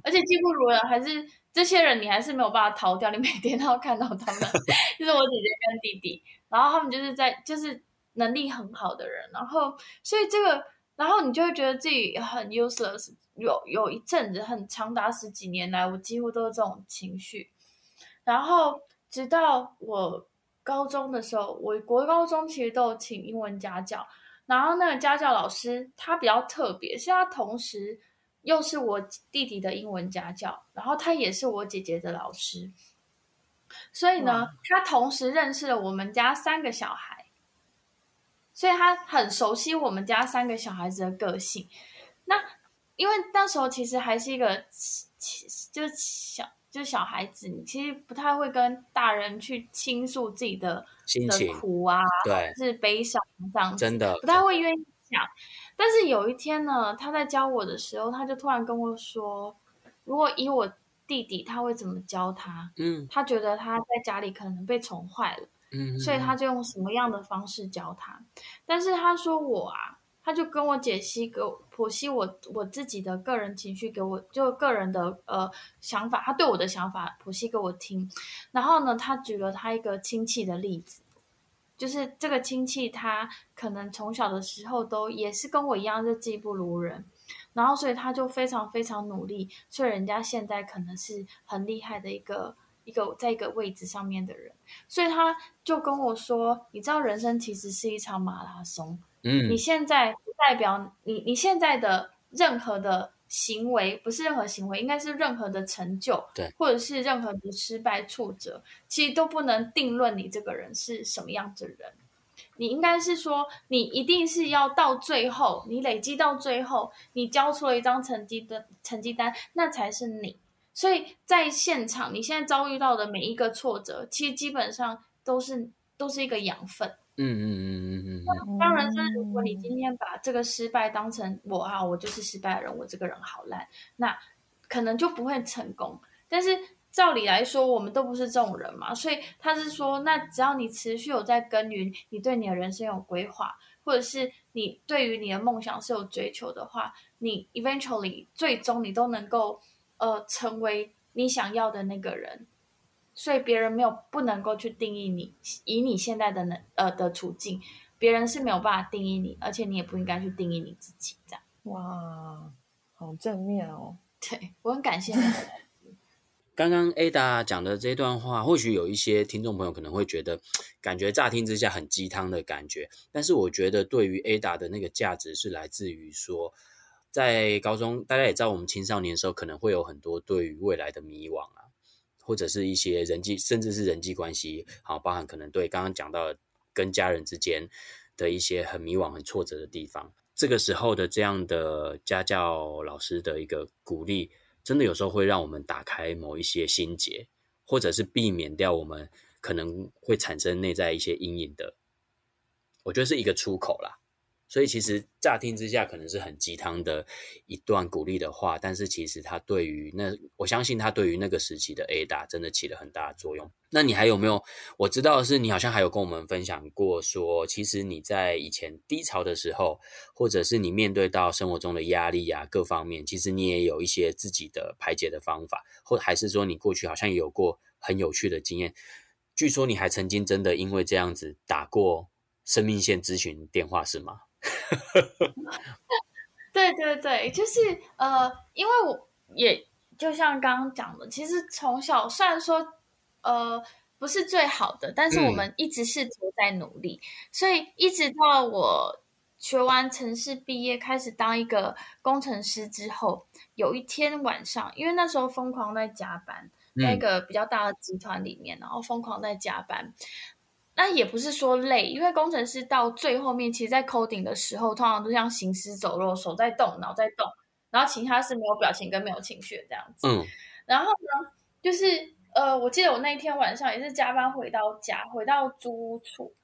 而且技不如人还是这些人，你还是没有办法逃掉，你每天都要看到他们，[LAUGHS] 就是我姐姐跟弟弟，然后他们就是在就是能力很好的人，然后所以这个，然后你就会觉得自己很 useless，有有一阵子很长达十几年来，我几乎都是这种情绪，然后直到我。高中的时候，我国高中其实都有请英文家教，然后那个家教老师他比较特别，是他同时又是我弟弟的英文家教，然后他也是我姐姐的老师，所以呢，他同时认识了我们家三个小孩，所以他很熟悉我们家三个小孩子的个性。那因为那时候其实还是一个，就是小。就是小孩子，你其实不太会跟大人去倾诉自己的心情的苦啊，对，是悲伤这样子，真的不太会愿意讲。但是有一天呢，他在教我的时候，他就突然跟我说，如果以我弟弟，他会怎么教他？嗯，他觉得他在家里可能被宠坏了，嗯，所以他就用什么样的方式教他？但是他说我啊。他就跟我解析，给我剖析我我自己的个人情绪，给我就个人的呃想法，他对我的想法剖析给我听。然后呢，他举了他一个亲戚的例子，就是这个亲戚他可能从小的时候都也是跟我一样，就技不如人，然后所以他就非常非常努力，所以人家现在可能是很厉害的一个一个在一个位置上面的人，所以他就跟我说，你知道人生其实是一场马拉松。嗯，你现在不代表你你现在的任何的行为，不是任何行为，应该是任何的成就，对，或者是任何的失败挫折，其实都不能定论你这个人是什么样的人。你应该是说，你一定是要到最后，你累积到最后，你交出了一张成绩的成绩单，那才是你。所以在现场，你现在遭遇到的每一个挫折，其实基本上都是都是一个养分。嗯嗯嗯嗯嗯。那当然，就是如果你今天把这个失败当成我啊，我就是失败的人，我这个人好烂，那可能就不会成功。但是照理来说，我们都不是这种人嘛，所以他是说，那只要你持续有在耕耘，你对你的人生有规划，或者是你对于你的梦想是有追求的话，你 eventually 最终你都能够呃成为你想要的那个人。所以别人没有不能够去定义你，以你现在的能呃的处境，别人是没有办法定义你，而且你也不应该去定义你自己这样。哇，好正面哦！对，我很感谢你。[LAUGHS] 刚刚 Ada 讲的这段话，或许有一些听众朋友可能会觉得，[TSK] 感觉乍听之下很鸡汤的感觉，但是我觉得对于 Ada 的那个价值是来自于说，在高中大家也知道，我们青少年的时候可能会有很多对于未来的迷惘啊。或者是一些人际，甚至是人际关系，好，包含可能对刚刚讲到跟家人之间的一些很迷惘、很挫折的地方。这个时候的这样的家教老师的一个鼓励，真的有时候会让我们打开某一些心结，或者是避免掉我们可能会产生内在一些阴影的。我觉得是一个出口啦。所以其实乍听之下可能是很鸡汤的一段鼓励的话，但是其实他对于那，我相信他对于那个时期的 Ada 真的起了很大的作用。那你还有没有？我知道是你好像还有跟我们分享过说，其实你在以前低潮的时候，或者是你面对到生活中的压力啊各方面，其实你也有一些自己的排解的方法，或还是说你过去好像也有过很有趣的经验。据说你还曾经真的因为这样子打过生命线咨询电话，是吗？[LAUGHS] 对对对，就是呃，因为我也就像刚刚讲的，其实从小虽然说呃不是最好的，但是我们一直试图在努力，嗯、所以一直到我学完城市毕业，开始当一个工程师之后，有一天晚上，因为那时候疯狂在加班，那、嗯、个比较大的集团里面，然后疯狂在加班。那也不是说累，因为工程师到最后面，其实，在 coding 的时候，通常都像行尸走肉，手在动，脑在动，然后其他是没有表情跟没有情绪这样子。嗯。然后呢，就是呃，我记得我那一天晚上也是加班回到家，回到租屋处，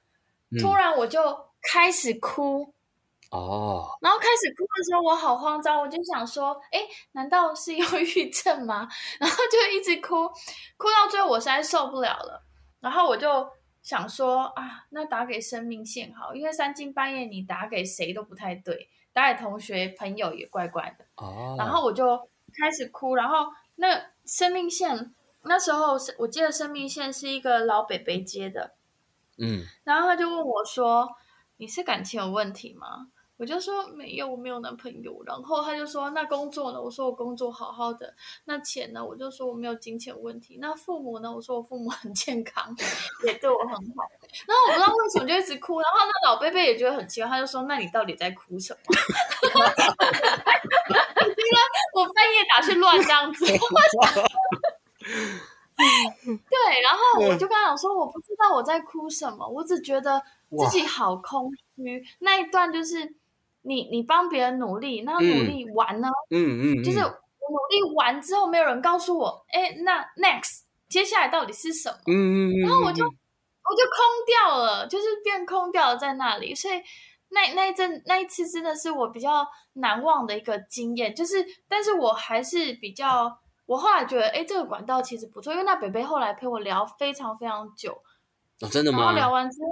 突然我就开始哭。哦。然后开始哭的时候，我好慌张，我就想说，哎，难道是忧郁症吗？[LAUGHS] 然后就一直哭，哭到最后我实在受不了了，然后我就。想说啊，那打给生命线好，因为三更半夜你打给谁都不太对，打给同学朋友也怪怪的。哦。然后我就开始哭，然后那生命线那时候是我记得生命线是一个老北北接的，嗯，然后他就问我说：“你是感情有问题吗？”我就说没有，我没有男朋友。然后他就说，那工作呢？我说我工作好好的。那钱呢？我就说我没有金钱问题。那父母呢？我说我父母很健康，也对我很好。然后我不知道为什么就一直哭。然后那老贝贝也觉得很奇怪，他就说：“那你到底在哭什么？” [LAUGHS] 因为我半夜打去乱这样子。对，然后我就跟他讲说，我不知道我在哭什么，我只觉得自己好空虚。那一段就是。你你帮别人努力，那努力完呢？嗯嗯，就是我努力完之后，没有人告诉我，哎，那 next 接下来到底是什么？嗯嗯嗯，然后我就我就空掉了，就是变空掉了在那里。所以那那一阵那一次真的是我比较难忘的一个经验，就是但是我还是比较，我后来觉得，哎，这个管道其实不错，因为那北北后来陪我聊非常非常久。哦，真的吗？然后聊完之后。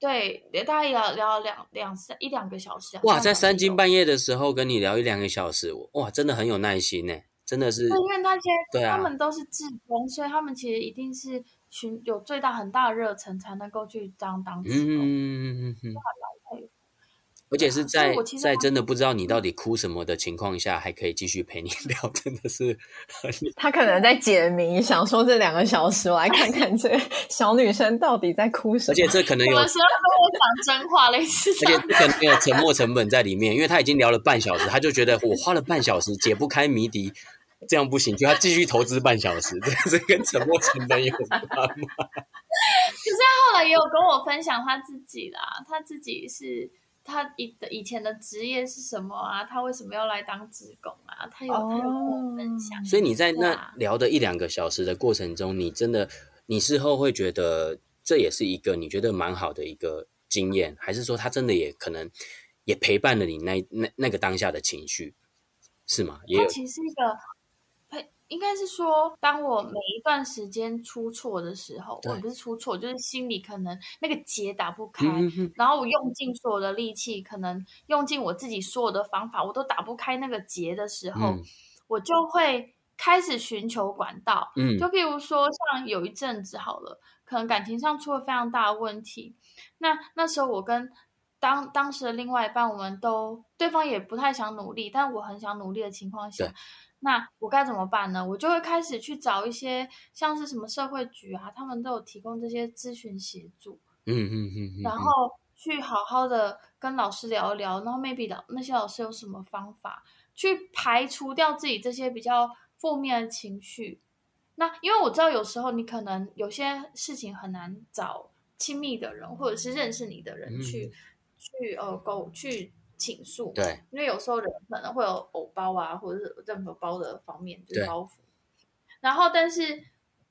对，大概聊聊两两三一两个小时。哇，在三更半夜的时候跟你聊一两个小时，哇，真的很有耐心呢，真的是。因为那些啊，他们都是志工，所以他们其实一定是寻有最大很大的热忱才能够去当当志工。嗯嗯嗯嗯嗯。而且是在在真的不知道你到底哭什么的情况下，还可以继续陪你聊，真的是很。[LAUGHS] 他可能在解谜，想说这两个小时我来看看这小女生到底在哭什么。而且这可能有。有的时候跟我讲真话类似。而且这可能有沉默成本在里面，因为他已经聊了半小时，他就觉得我花了半小时解不开谜底，这样不行，就要继续投资半小时，这是跟沉默成本有关吗？[LAUGHS] 可是他后来也有跟我分享他自己啦，他自己是。他以的以前的职业是什么啊？他为什么要来当职工啊？他有跟我分享。所以你在那聊的一两个小时的过程中，你真的，你事后会觉得这也是一个你觉得蛮好的一个经验，还是说他真的也可能也陪伴了你那那那个当下的情绪，是吗？也有。其实是一个。应该是说，当我每一段时间出错的时候，我不是出错，就是心里可能那个结打不开，嗯、哼哼然后我用尽所有的力气，可能用尽我自己所有的方法，我都打不开那个结的时候，嗯、我就会开始寻求管道。嗯，就譬如说，像有一阵子好了，可能感情上出了非常大的问题，那那时候我跟当当时的另外一半，我们都对方也不太想努力，但我很想努力的情况下。那我该怎么办呢？我就会开始去找一些像是什么社会局啊，他们都有提供这些咨询协助。嗯嗯嗯嗯。然后去好好的跟老师聊一聊，然后 maybe 老那些老师有什么方法去排除掉自己这些比较负面的情绪。那因为我知道有时候你可能有些事情很难找亲密的人或者是认识你的人去、嗯、去呃沟去。倾诉，对，因为有时候人可能会有偶包啊，或者是任何包的方面，就是包袱。然后，但是，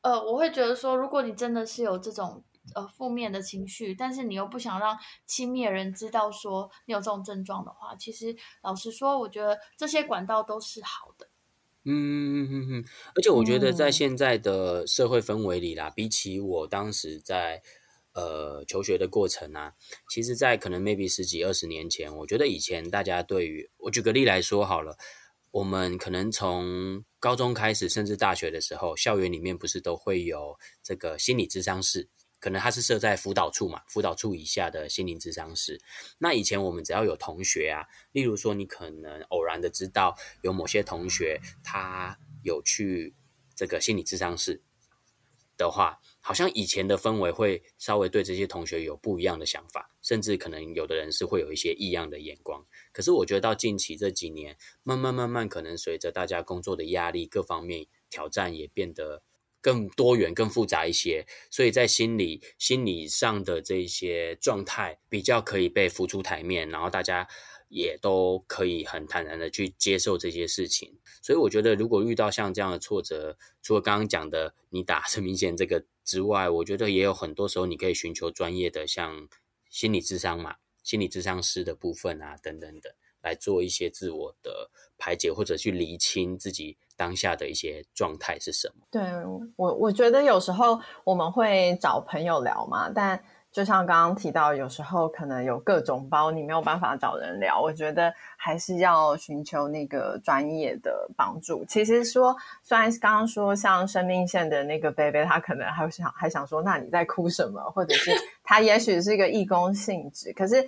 呃，我会觉得说，如果你真的是有这种呃负面的情绪，但是你又不想让亲密的人知道说你有这种症状的话，其实老实说，我觉得这些管道都是好的。嗯嗯嗯嗯，而且我觉得在现在的社会氛围里啦，嗯、比起我当时在呃求学的过程啊，其实，在可能 maybe 十几二十年前，我觉得以前大家对于我举个例来说好了，我们可能从高中开始，甚至大学的时候，校园里面不是都会有这个心理咨商室。可能他是设在辅导处嘛，辅导处以下的心灵咨商室。那以前我们只要有同学啊，例如说你可能偶然的知道有某些同学他有去这个心理咨商室的话，好像以前的氛围会稍微对这些同学有不一样的想法，甚至可能有的人是会有一些异样的眼光。可是我觉得到近期这几年，慢慢慢慢，可能随着大家工作的压力，各方面挑战也变得。更多元、更复杂一些，所以在心理、心理上的这些状态比较可以被浮出台面，然后大家也都可以很坦然的去接受这些事情。所以我觉得，如果遇到像这样的挫折，除了刚刚讲的你打生命线这个之外，我觉得也有很多时候你可以寻求专业的，像心理智商嘛、心理咨商师的部分啊，等等的，来做一些自我的排解，或者去厘清自己。当下的一些状态是什么？对，我，我觉得有时候我们会找朋友聊嘛，但就像刚刚提到，有时候可能有各种包，你没有办法找人聊。我觉得还是要寻求那个专业的帮助。其实说，虽然刚刚说像生命线的那个贝贝，他可能还想还想说，那你在哭什么？或者是他也许是一个义工性质，可是。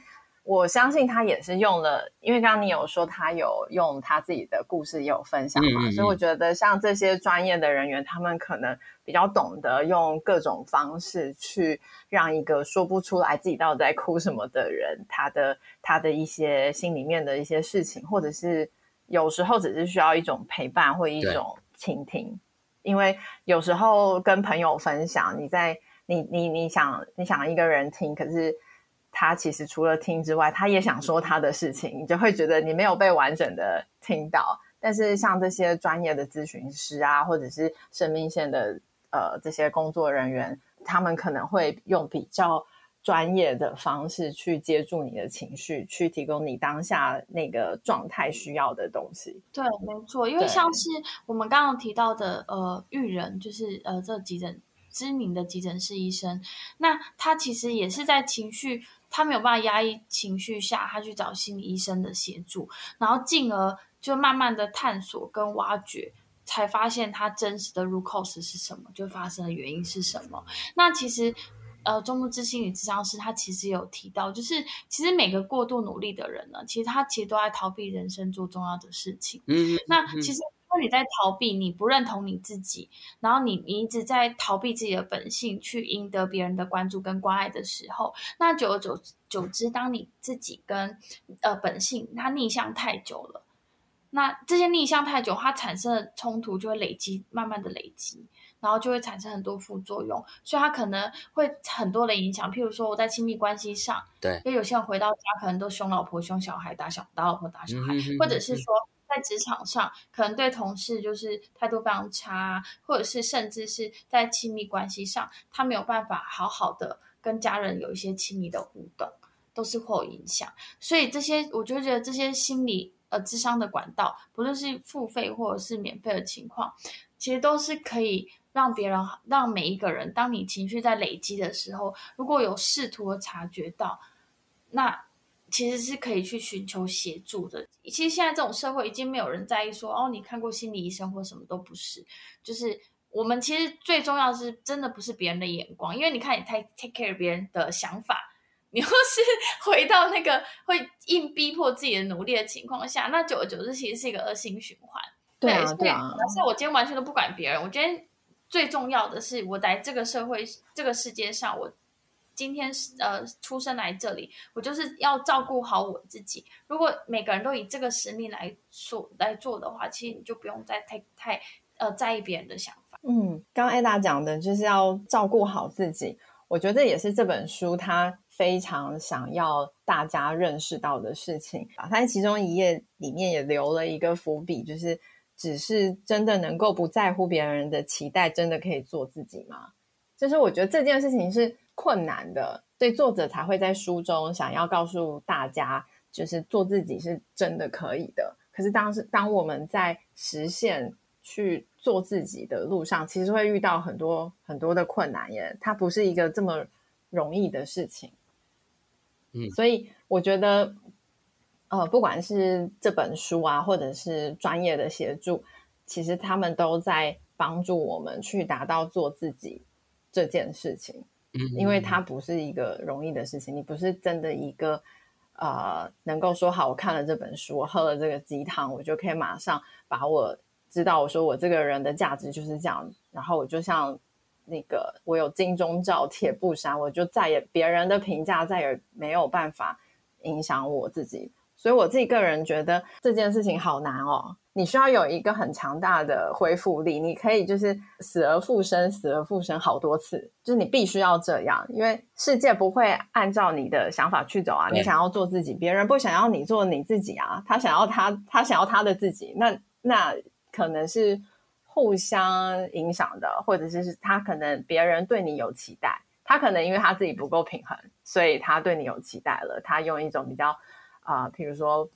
我相信他也是用了，因为刚刚你有说他有用他自己的故事也有分享嘛，嗯嗯嗯，所以我觉得像这些专业的人员，他们可能比较懂得用各种方式去让一个说不出来自己到底在哭什么的人，他的他的一些心里面的一些事情，或者是有时候只是需要一种陪伴或一种倾听，因为有时候跟朋友分享，你在你你你想你想一个人听，可是。他其实除了听之外，他也想说他的事情，你就会觉得你没有被完整的听到。但是像这些专业的咨询师啊，或者是生命线的呃这些工作人员，他们可能会用比较专业的方式去接住你的情绪，去提供你当下那个状态需要的东西。对，没错，因为像是我们刚刚提到的呃育人，就是呃这急诊知名的急诊室医生，那他其实也是在情绪。他没有办法压抑情绪下，他去找心理医生的协助，然后进而就慢慢的探索跟挖掘，才发现他真实的 root cause 是什么，就发生的原因是什么。那其实，呃，中部之心理智商师他其实有提到，就是其实每个过度努力的人呢，其实他其实都在逃避人生做重要的事情。嗯，那其实。因为你在逃避，你不认同你自己，然后你你一直在逃避自己的本性，去赢得别人的关注跟关爱的时候，那久而久久之，当你自己跟呃本性它逆向太久了，那这些逆向太久，它产生的冲突就会累积，慢慢的累积，然后就会产生很多副作用，所以它可能会很多的影响。譬如说我在亲密关系上，对，因为有些人回到家可能都凶老婆、凶小孩、打小打老婆、打小孩，或者是说。在职场上，可能对同事就是态度非常差，或者是甚至是在亲密关系上，他没有办法好好的跟家人有一些亲密的互动，都是会有影响。所以这些，我就觉得这些心理呃智商的管道，不论是付费或者是免费的情况，其实都是可以让别人，让每一个人，当你情绪在累积的时候，如果有试图察觉到，那。其实是可以去寻求协助的。其实现在这种社会已经没有人在意说哦，你看过心理医生或什么都不是。就是我们其实最重要的是真的不是别人的眼光，因为你看你太 take care 别人的想法，你又是 [LAUGHS] 回到那个会硬逼迫自己的努力的情况下，那久而久之其实是一个恶性循环。对啊，对啊。但是我今天完全都不管别人，我觉得最重要的是我在这个社会这个世界上我。今天是呃出生来这里，我就是要照顾好我自己。如果每个人都以这个使命来说来做的话，其实你就不用再太太呃在意别人的想法。嗯，刚刚 Ada 讲的就是要照顾好自己，我觉得也是这本书它非常想要大家认识到的事情啊。它其中一页里面也留了一个伏笔，就是只是真的能够不在乎别人的期待，真的可以做自己吗？就是我觉得这件事情是。困难的，所以作者才会在书中想要告诉大家，就是做自己是真的可以的。可是当时当我们在实现去做自己的路上，其实会遇到很多很多的困难耶，它不是一个这么容易的事情。嗯，所以我觉得，呃，不管是这本书啊，或者是专业的协助，其实他们都在帮助我们去达到做自己这件事情。嗯，因为它不是一个容易的事情，你不是真的一个呃，能够说好，我看了这本书，我喝了这个鸡汤，我就可以马上把我知道，我说我这个人的价值就是这样，然后我就像。那个，我有金钟罩铁布衫，我就再也别人的评价再也没有办法影响我自己。所以我自己个人觉得这件事情好难哦。你需要有一个很强大的恢复力，你可以就是死而复生，死而复生好多次，就是你必须要这样，因为世界不会按照你的想法去走啊。你想要做自己，别人不想要你做你自己啊。他想要他，他想要他的自己，那那可能是。互相影响的，或者是他可能别人对你有期待，他可能因为他自己不够平衡，所以他对你有期待了。他用一种比较啊、呃，譬如说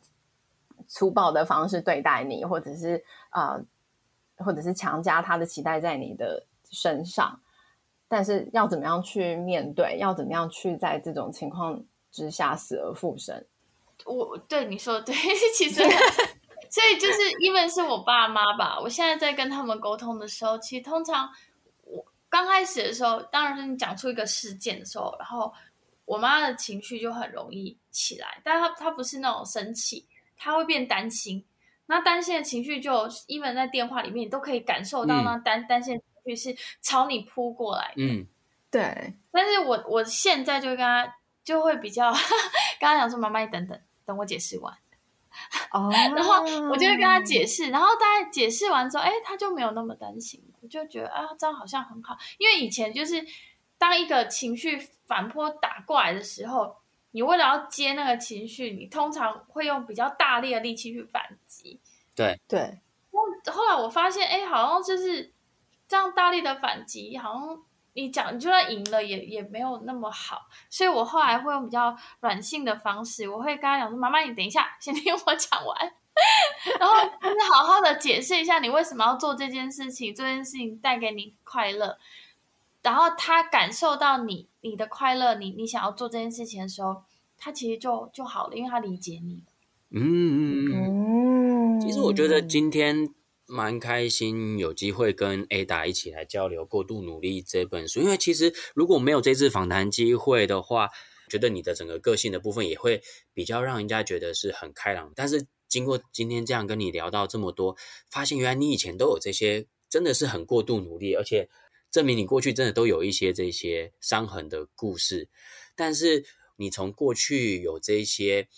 粗暴的方式对待你，或者是啊、呃，或者是强加他的期待在你的身上。但是要怎么样去面对？要怎么样去在这种情况之下死而复生？我对你说的对，[LAUGHS] 其实。[LAUGHS] 所以就是因为是我爸妈吧，我现在在跟他们沟通的时候，其实通常我刚开始的时候，当然是你讲出一个事件的时候，然后我妈的情绪就很容易起来，但她她不是那种生气，她会变担心。那担心的情绪就，even 在电话里面你都可以感受到，那担担心的情绪是朝你扑过来的。嗯，对。但是我我现在就跟他就会比较，[LAUGHS] 跟他讲说：“妈妈，你等等，等我解释完。”哦，[LAUGHS] 然后我就会跟他解释，然后大概解释完之后，哎，他就没有那么担心，我就觉得啊，这样好像很好。因为以前就是当一个情绪反扑打过来的时候，你为了要接那个情绪，你通常会用比较大力的力气去反击。对对。后来我发现，哎，好像就是这样大力的反击，好像。你讲，你就算赢了也也没有那么好，所以我后来会用比较软性的方式，我会跟他讲说：“妈妈，你等一下，先听我讲完，[LAUGHS] 然后就是好好的解释一下你为什么要做这件事情，这件事情带给你快乐，然后他感受到你你的快乐，你你想要做这件事情的时候，他其实就就好了，因为他理解你。嗯嗯嗯，其实我觉得今天。蛮开心有机会跟 Ada 一起来交流《过度努力》这本书，因为其实如果没有这次访谈机会的话，觉得你的整个个性的部分也会比较让人家觉得是很开朗。但是经过今天这样跟你聊到这么多，发现原来你以前都有这些，真的是很过度努力，而且证明你过去真的都有一些这些伤痕的故事。但是你从过去有这些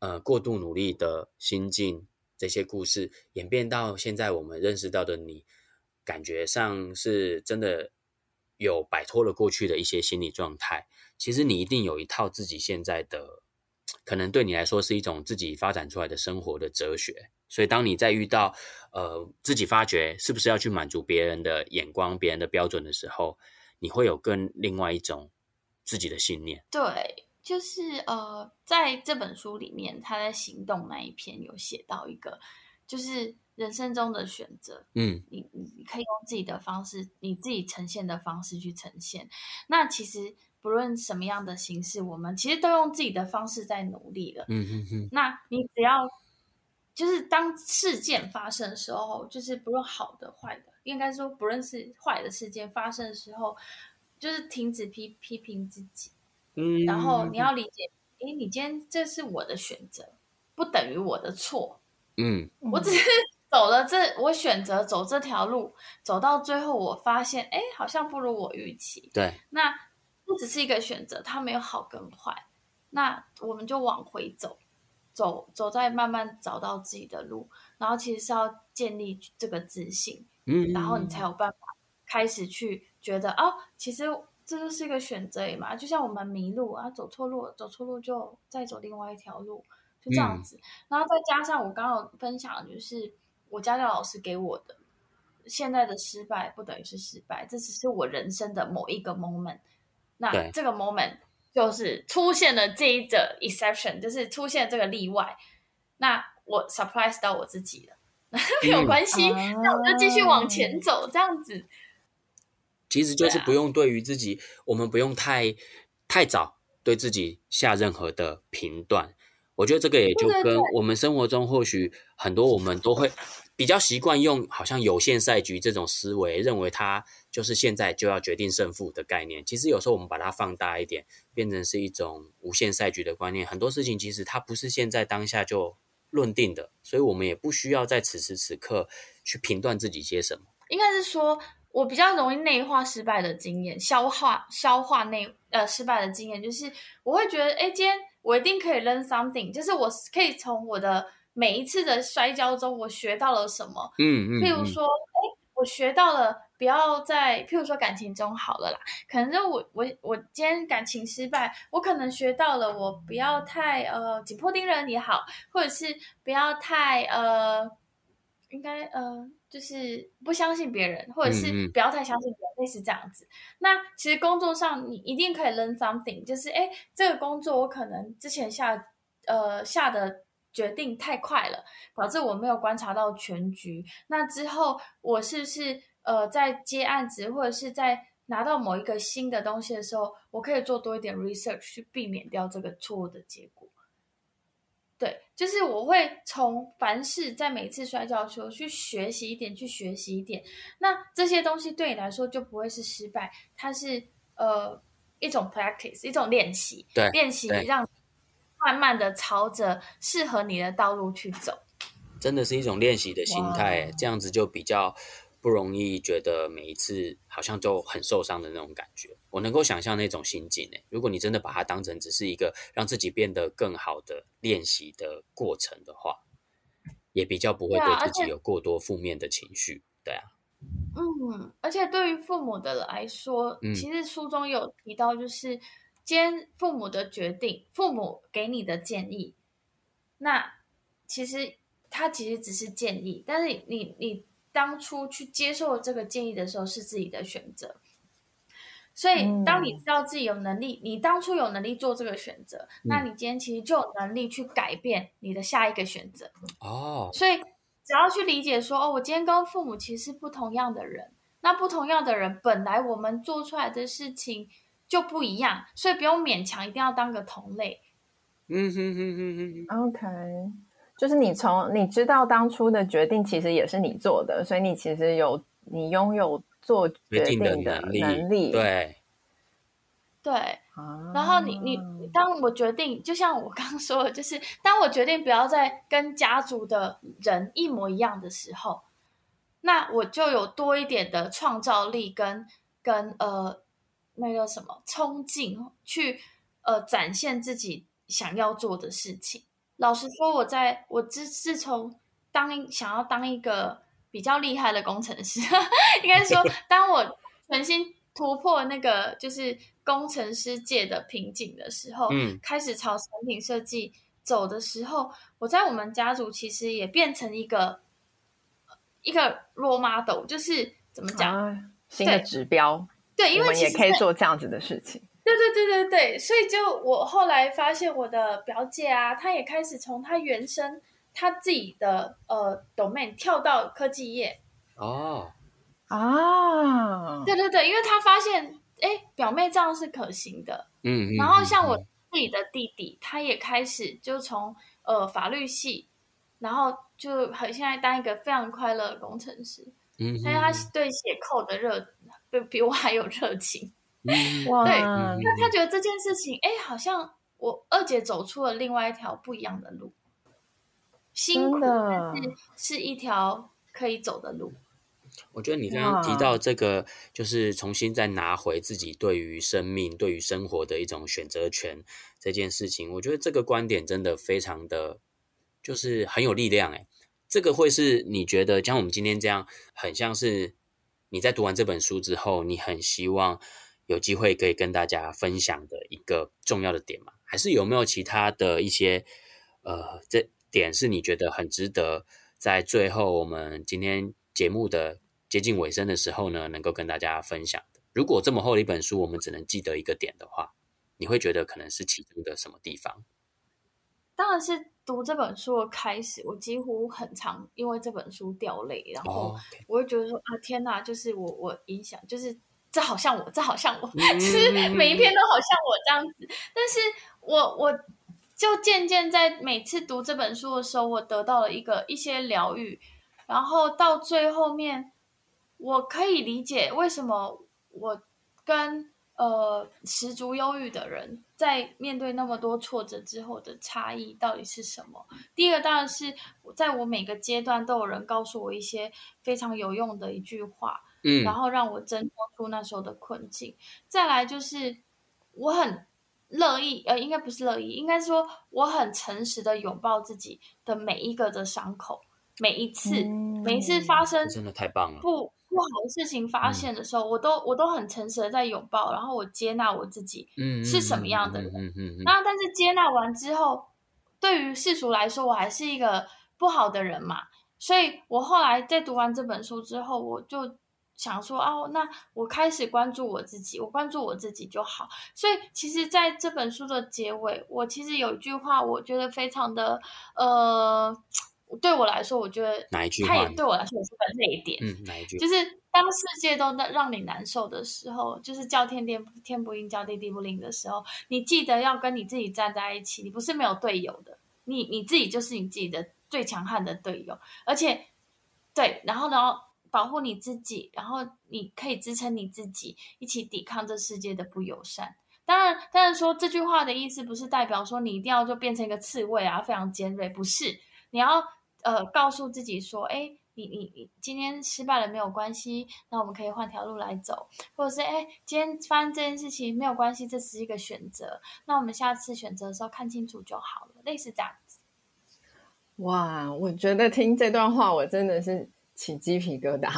呃过度努力的心境。这些故事演变到现在，我们认识到的你，感觉上是真的有摆脱了过去的一些心理状态。其实你一定有一套自己现在的，可能对你来说是一种自己发展出来的生活的哲学。所以，当你在遇到呃自己发觉是不是要去满足别人的眼光、别人的标准的时候，你会有更另外一种自己的信念。对。就是呃，在这本书里面，他在行动那一篇有写到一个，就是人生中的选择。嗯，你你可以用自己的方式，你自己呈现的方式去呈现。那其实不论什么样的形式，我们其实都用自己的方式在努力了。嗯嗯嗯。那你只要就是当事件发生的时候，就是不论好的坏的，应该说不论是坏的事件发生的时候，就是停止批批评自己。嗯，然后你要理解，诶，你今天这是我的选择，不等于我的错。嗯，我只是走了这，我选择走这条路，走到最后，我发现，诶，好像不如我预期。对，那这只是一个选择，它没有好跟坏。那我们就往回走，走走，在慢慢找到自己的路。然后其实是要建立这个自信，嗯，然后你才有办法开始去觉得，哦，其实。这就是一个选择嘛，就像我们迷路啊，走错路，走错路就再走另外一条路，就这样子。嗯、然后再加上我刚刚分享，就是我家教老师给我的，现在的失败不等于是失败，这只是我人生的某一个 moment。那这个 moment 就是出现了这一个 exception，就是出现这个例外。那我 surprise 到我自己了，没有关系，嗯、那我就继续往前走，这样子。其实就是不用对于自己，啊、我们不用太太早对自己下任何的评断。我觉得这个也就跟我们生活中或许很多我们都会比较习惯用好像有限赛局这种思维，认为它就是现在就要决定胜负的概念。其实有时候我们把它放大一点，变成是一种无限赛局的观念。很多事情其实它不是现在当下就论定的，所以我们也不需要在此时此刻去评断自己些什么。应该是说，我比较容易内化失败的经验，消化消化内呃失败的经验，就是我会觉得，哎，今天。我一定可以 learn something，就是我可以从我的每一次的摔跤中，我学到了什么。嗯嗯。譬如说，哎、嗯，我学到了不要在，譬如说感情中好了啦，可能就我我我今天感情失败，我可能学到了我不要太呃紧迫盯人也好，或者是不要太呃。应该呃，就是不相信别人，或者是不要太相信别人，嗯嗯，类似这样子。那其实工作上你一定可以 learn something，就是哎，这个工作我可能之前下呃下的决定太快了，导致我没有观察到全局。那之后我是不是呃在接案子或者是在拿到某一个新的东西的时候，我可以做多一点 research 去避免掉这个错误的结果。对，就是我会从凡事在每次摔跤的时候去学习一点，去学习一点。那这些东西对你来说就不会是失败，它是呃一种 practice，一种练习。对，练习让慢慢的朝着适合你的道路去走。真的是一种练习的心态，这样子就比较。不容易觉得每一次好像就很受伤的那种感觉，我能够想象那种心境诶。如果你真的把它当成只是一个让自己变得更好的练习的过程的话，也比较不会对自己有过多负面的情绪。对啊，嗯，而且对于父母的来说，嗯，其实书中有提到，就是今天父母的决定，父母给你的建议，那其实他其实只是建议，但是你你。当初去接受这个建议的时候是自己的选择，所以当你知道自己有能力，嗯、你当初有能力做这个选择，嗯、那你今天其实就有能力去改变你的下一个选择。哦，所以只要去理解说，哦，我今天跟父母其实是不同样的人，那不同样的人本来我们做出来的事情就不一样，所以不用勉强一定要当个同类。嗯哼哼哼哼，OK。就是你从你知道当初的决定其实也是你做的，所以你其实有你拥有做决定的能力。能力对，对。然后你你当我决定，就像我刚刚说的，就是当我决定不要再跟家族的人一模一样的时候，那我就有多一点的创造力跟跟呃那个什么冲劲，去呃展现自己想要做的事情。老实说，我在我自自从当想要当一个比较厉害的工程师，[LAUGHS] 应该说，[LAUGHS] 当我重新突破那个就是工程师界的瓶颈的时候，嗯，开始朝产品设计走的时候，我在我们家族其实也变成一个一个 role model，就是怎么讲，啊，新的指标，对，因为也可以做这样子的事情。对对对对对，所以就我后来发现，我的表姐啊，她也开始从她原生她自己的呃 domain 跳到科技业。哦啊，对对对，因为她发现，哎，表妹这样是可行的。嗯，然后像我自己的弟弟，他也开始就从呃法律系，然后就很现在当一个非常快乐的工程师。嗯，所以他对写 code 的热，比比我还有热情。哇对，那他觉得这件事情，哎，好像我二姐走出了另外一条不一样的路，辛苦的是是一条可以走的路。我觉得你刚刚提到这个，就是重新再拿回自己对于生命、对于生活的一种选择权这件事情，我觉得这个观点真的非常的，就是很有力量。哎，这个会是你觉得像我们今天这样，很像是你在读完这本书之后，你很希望。有机会可以跟大家分享的一个重要的点嘛？还是有没有其他的一些呃，这点是你觉得很值得在最后我们今天节目的接近尾声的时候呢，能够跟大家分享的？如果这么厚的一本书，我们只能记得一个点的话，你会觉得可能是其中的什么地方？当然是读这本书的开始，我几乎很常因为这本书掉泪，然后我会觉得说.啊，天哪，就是我我影响，就是这好像我，这好像我，其实 [LAUGHS] 每一篇都好像我这样子。但是我我就渐渐在每次读这本书的时候，我得到了一个一些疗愈，然后到最后面，我可以理解为什么我跟。呃，十足忧郁的人在面对那么多挫折之后的差异到底是什么？第一个当然是在我每个阶段都有人告诉我一些非常有用的一句话，嗯，然后让我挣脱出那时候的困境。再来就是我很乐意，呃，应该不是乐意，应该说我很诚实的拥抱自己的每一个的伤口，每一次，嗯，每一次发生，真的太棒了，不。不好的事情发现的时候，嗯、我都我都很诚实的在拥抱，然后我接纳我自己，是什么样的人。嗯嗯嗯嗯嗯、那但是接纳完之后，对于世俗来说，我还是一个不好的人嘛。所以我后来在读完这本书之后，我就想说，哦，那我开始关注我自己，我关注我自己就好。所以其实在这本书的结尾，我其实有一句话，我觉得非常的呃。对我来说，我觉得哪一句话？他也对我来说也是个泪点。嗯，哪一句？就是当世界都让你难受的时候，就是叫天天天不应，叫地地不灵的时候，你记得要跟你自己站在一起。你不是没有队友的，你你自己就是你自己的最强悍的队友。而且，对，然后呢，保护你自己，然后你可以支撑你自己，一起抵抗这世界的不友善。当然，当然说这句话的意思不是代表说你一定要就变成一个刺猬啊，非常尖锐，不是，你要。呃，告诉自己说，哎，你你你今天失败了没有关系，那我们可以换条路来走，或者是哎，今天发生这件事情没有关系，这是一个选择，那我们下次选择的时候看清楚就好了，类似这样子。哇，我觉得听这段话我真的是起鸡皮疙瘩，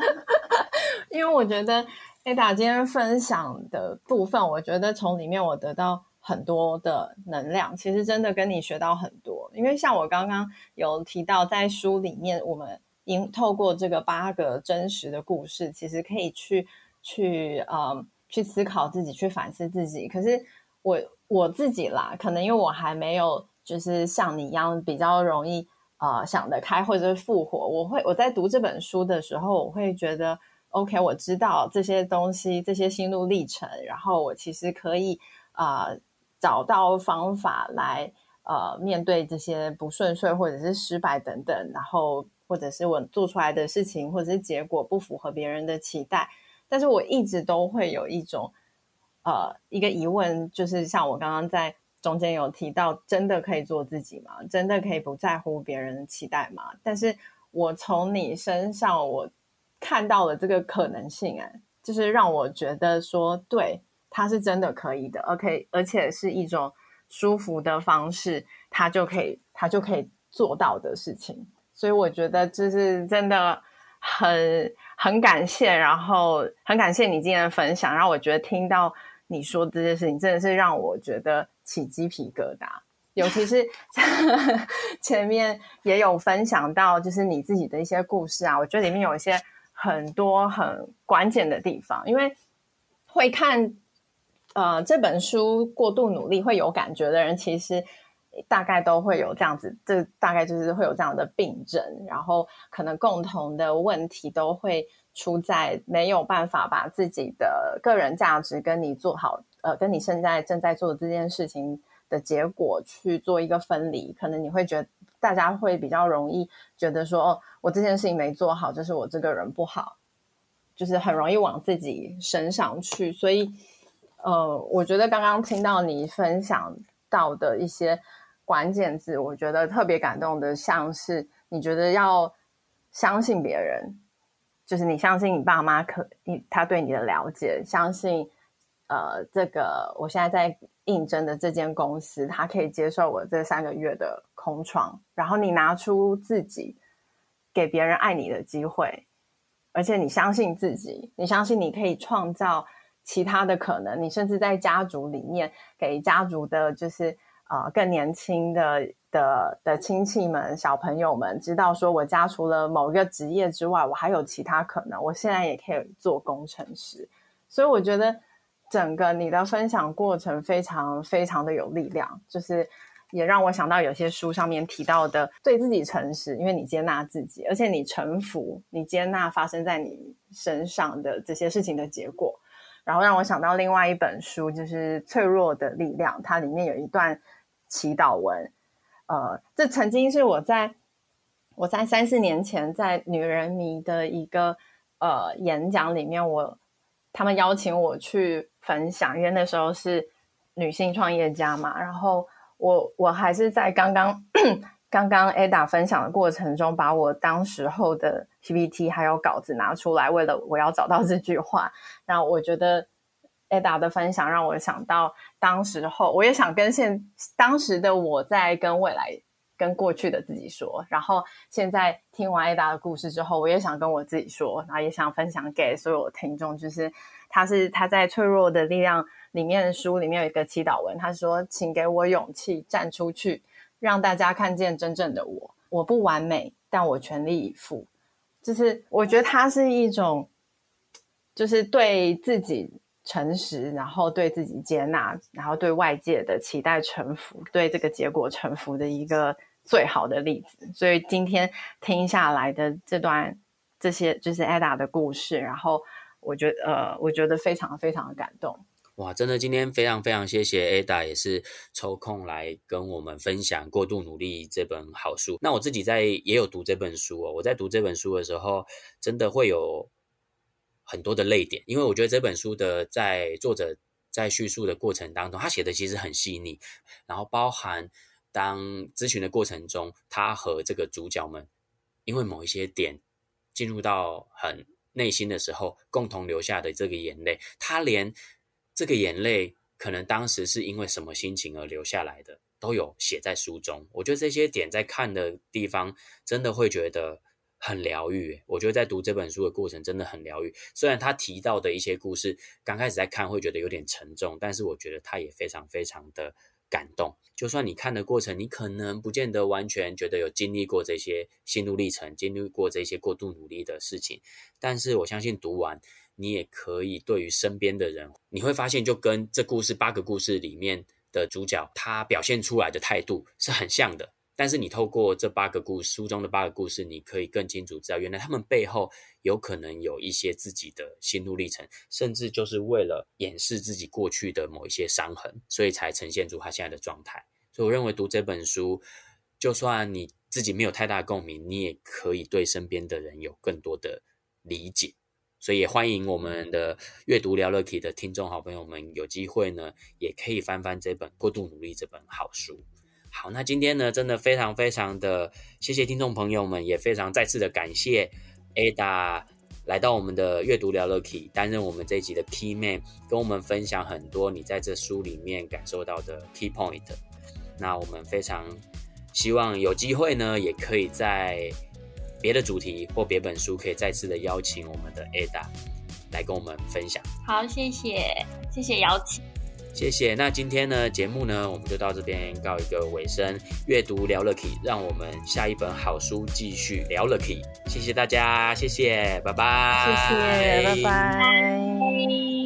[LAUGHS] 因为我觉得 Ada 今天分享的部分，我觉得从里面我得到。很多的能量，其实真的跟你学到很多。因为像我刚刚有提到，在书里面，我们因透过这个八个真实的故事，其实可以去去呃去思考自己，去反思自己。可是我我自己啦，可能因为我还没有就是像你一样比较容易呃想得开，或者是复活。我会我在读这本书的时候，我会觉得 OK，我知道这些东西，这些心路历程，然后我其实可以啊。找到方法来呃面对这些不顺遂或者是失败等等，然后或者是我做出来的事情或者是结果不符合别人的期待，但是我一直都会有一种呃一个疑问，就是像我刚刚在中间有提到，真的可以做自己吗？真的可以不在乎别人的期待吗？但是我从你身上我看到了这个可能性，哎，就是让我觉得说对。他是真的可以的，OK，而且是一种舒服的方式，他就可以，他就可以做到的事情。所以我觉得这是真的很很感谢，然后很感谢你今天的分享。让我觉得听到你说这件事情，真的是让我觉得起鸡皮疙瘩。尤其是 [LAUGHS] 前面也有分享到，就是你自己的一些故事啊，我觉得里面有一些很多很关键的地方，因为会看。呃，这本书过度努力会有感觉的人，其实大概都会有这样子，这大概就是会有这样的病症，然后可能共同的问题都会出在没有办法把自己的个人价值跟你做好，呃，跟你现在正在做这件事情的结果去做一个分离，可能你会觉得大家会比较容易觉得说，哦，我这件事情没做好，就是我这个人不好，就是很容易往自己身上去，所以。呃，我觉得刚刚听到你分享到的一些关键字，我觉得特别感动的，像是你觉得要相信别人，就是你相信你爸妈可你他对你的了解，相信呃这个我现在在应征的这间公司，他可以接受我这三个月的空窗，然后你拿出自己给别人爱你的机会，而且你相信自己，你相信你可以创造。其他的可能，你甚至在家族里面给家族的，就是呃更年轻的的的亲戚们、小朋友们知道，说我家除了某一个职业之外，我还有其他可能。我现在也可以做工程师，所以我觉得整个你的分享过程非常非常的有力量，就是也让我想到有些书上面提到的对自己诚实，因为你接纳自己，而且你臣服，你接纳发生在你身上的这些事情的结果。然后让我想到另外一本书，就是《脆弱的力量》，它里面有一段祈祷文。呃，这曾经是我在我在三四年前在女人迷的一个呃演讲里面我，他们邀请我去分享，因为那时候是女性创业家嘛。然后我我还是在刚刚刚刚 Ada 分享的过程中，把我当时候的 PPT 还有稿子拿出来，为了我要找到这句话。那我觉得。Ada 的分享让我想到，当时候我也想跟现当时的我在跟未来、跟过去的自己说。然后现在听完 Ada 的故事之后，我也想跟我自己说，然后也想分享给所有听众。就是他是他在《脆弱的力量》里面的书里面有一个祈祷文，他说：“请给我勇气站出去，让大家看见真正的我。我不完美，但我全力以赴。”就是我觉得他是一种，就是对自己。诚实，然后对自己接纳，然后对外界的期待臣服，对这个结果臣服的一个最好的例子。所以今天听下来的这段这些就是 Ada 的故事，然后我觉得呃，我觉得非常非常的感动。哇，真的今天非常非常谢谢 Ada，也是抽空来跟我们分享《过度努力》这本好书。那我自己在也有读这本书哦，我在读这本书的时候，真的会有。很多的泪点，因为我觉得这本书的在作者在叙述的过程当中，他写的其实很细腻，然后包含当咨询的过程中，他和这个主角们因为某一些点进入到很内心的时候，共同流下的这个眼泪，他连这个眼泪可能当时是因为什么心情而流下来的，都有写在书中。我觉得这些点在看的地方，真的会觉得。很疗愈，我觉得在读这本书的过程真的很疗愈。虽然他提到的一些故事，刚开始在看会觉得有点沉重，但是我觉得他也非常非常的感动。就算你看的过程，你可能不见得完全觉得有经历过这些心路历程，经历过这些过度努力的事情，但是我相信读完，你也可以对于身边的人，你会发现就跟这故事八个故事里面的主角他表现出来的态度是很像的。但是你透过这八个故事，书中的八个故事，你可以更清楚知道，原来他们背后有可能有一些自己的心路历程，甚至就是为了掩饰自己过去的某一些伤痕，所以才呈现出他现在的状态。所以我认为读这本书，就算你自己没有太大共鸣，你也可以对身边的人有更多的理解。所以也欢迎我们的阅读聊乐 k 的听众好朋友们，有机会呢，也可以翻翻这本《过度努力》这本好书。好，那今天呢，真的非常非常的谢谢听众朋友们，也非常再次的感谢 Ada 来到我们的阅读聊乐 KEY，担任我们这一集的 Key Man，跟我们分享很多你在这书里面感受到的 Key Point。那我们非常希望有机会呢，也可以在别的主题或别本书，可以再次的邀请我们的 Ada 来跟我们分享。好，谢谢，谢谢邀请。谢谢。那今天呢，节目呢，我们就到这边告一个尾声。阅读聊了 KEY，让我们下一本好书继续聊了 KEY。谢谢大家，谢谢，拜拜。谢谢，拜拜。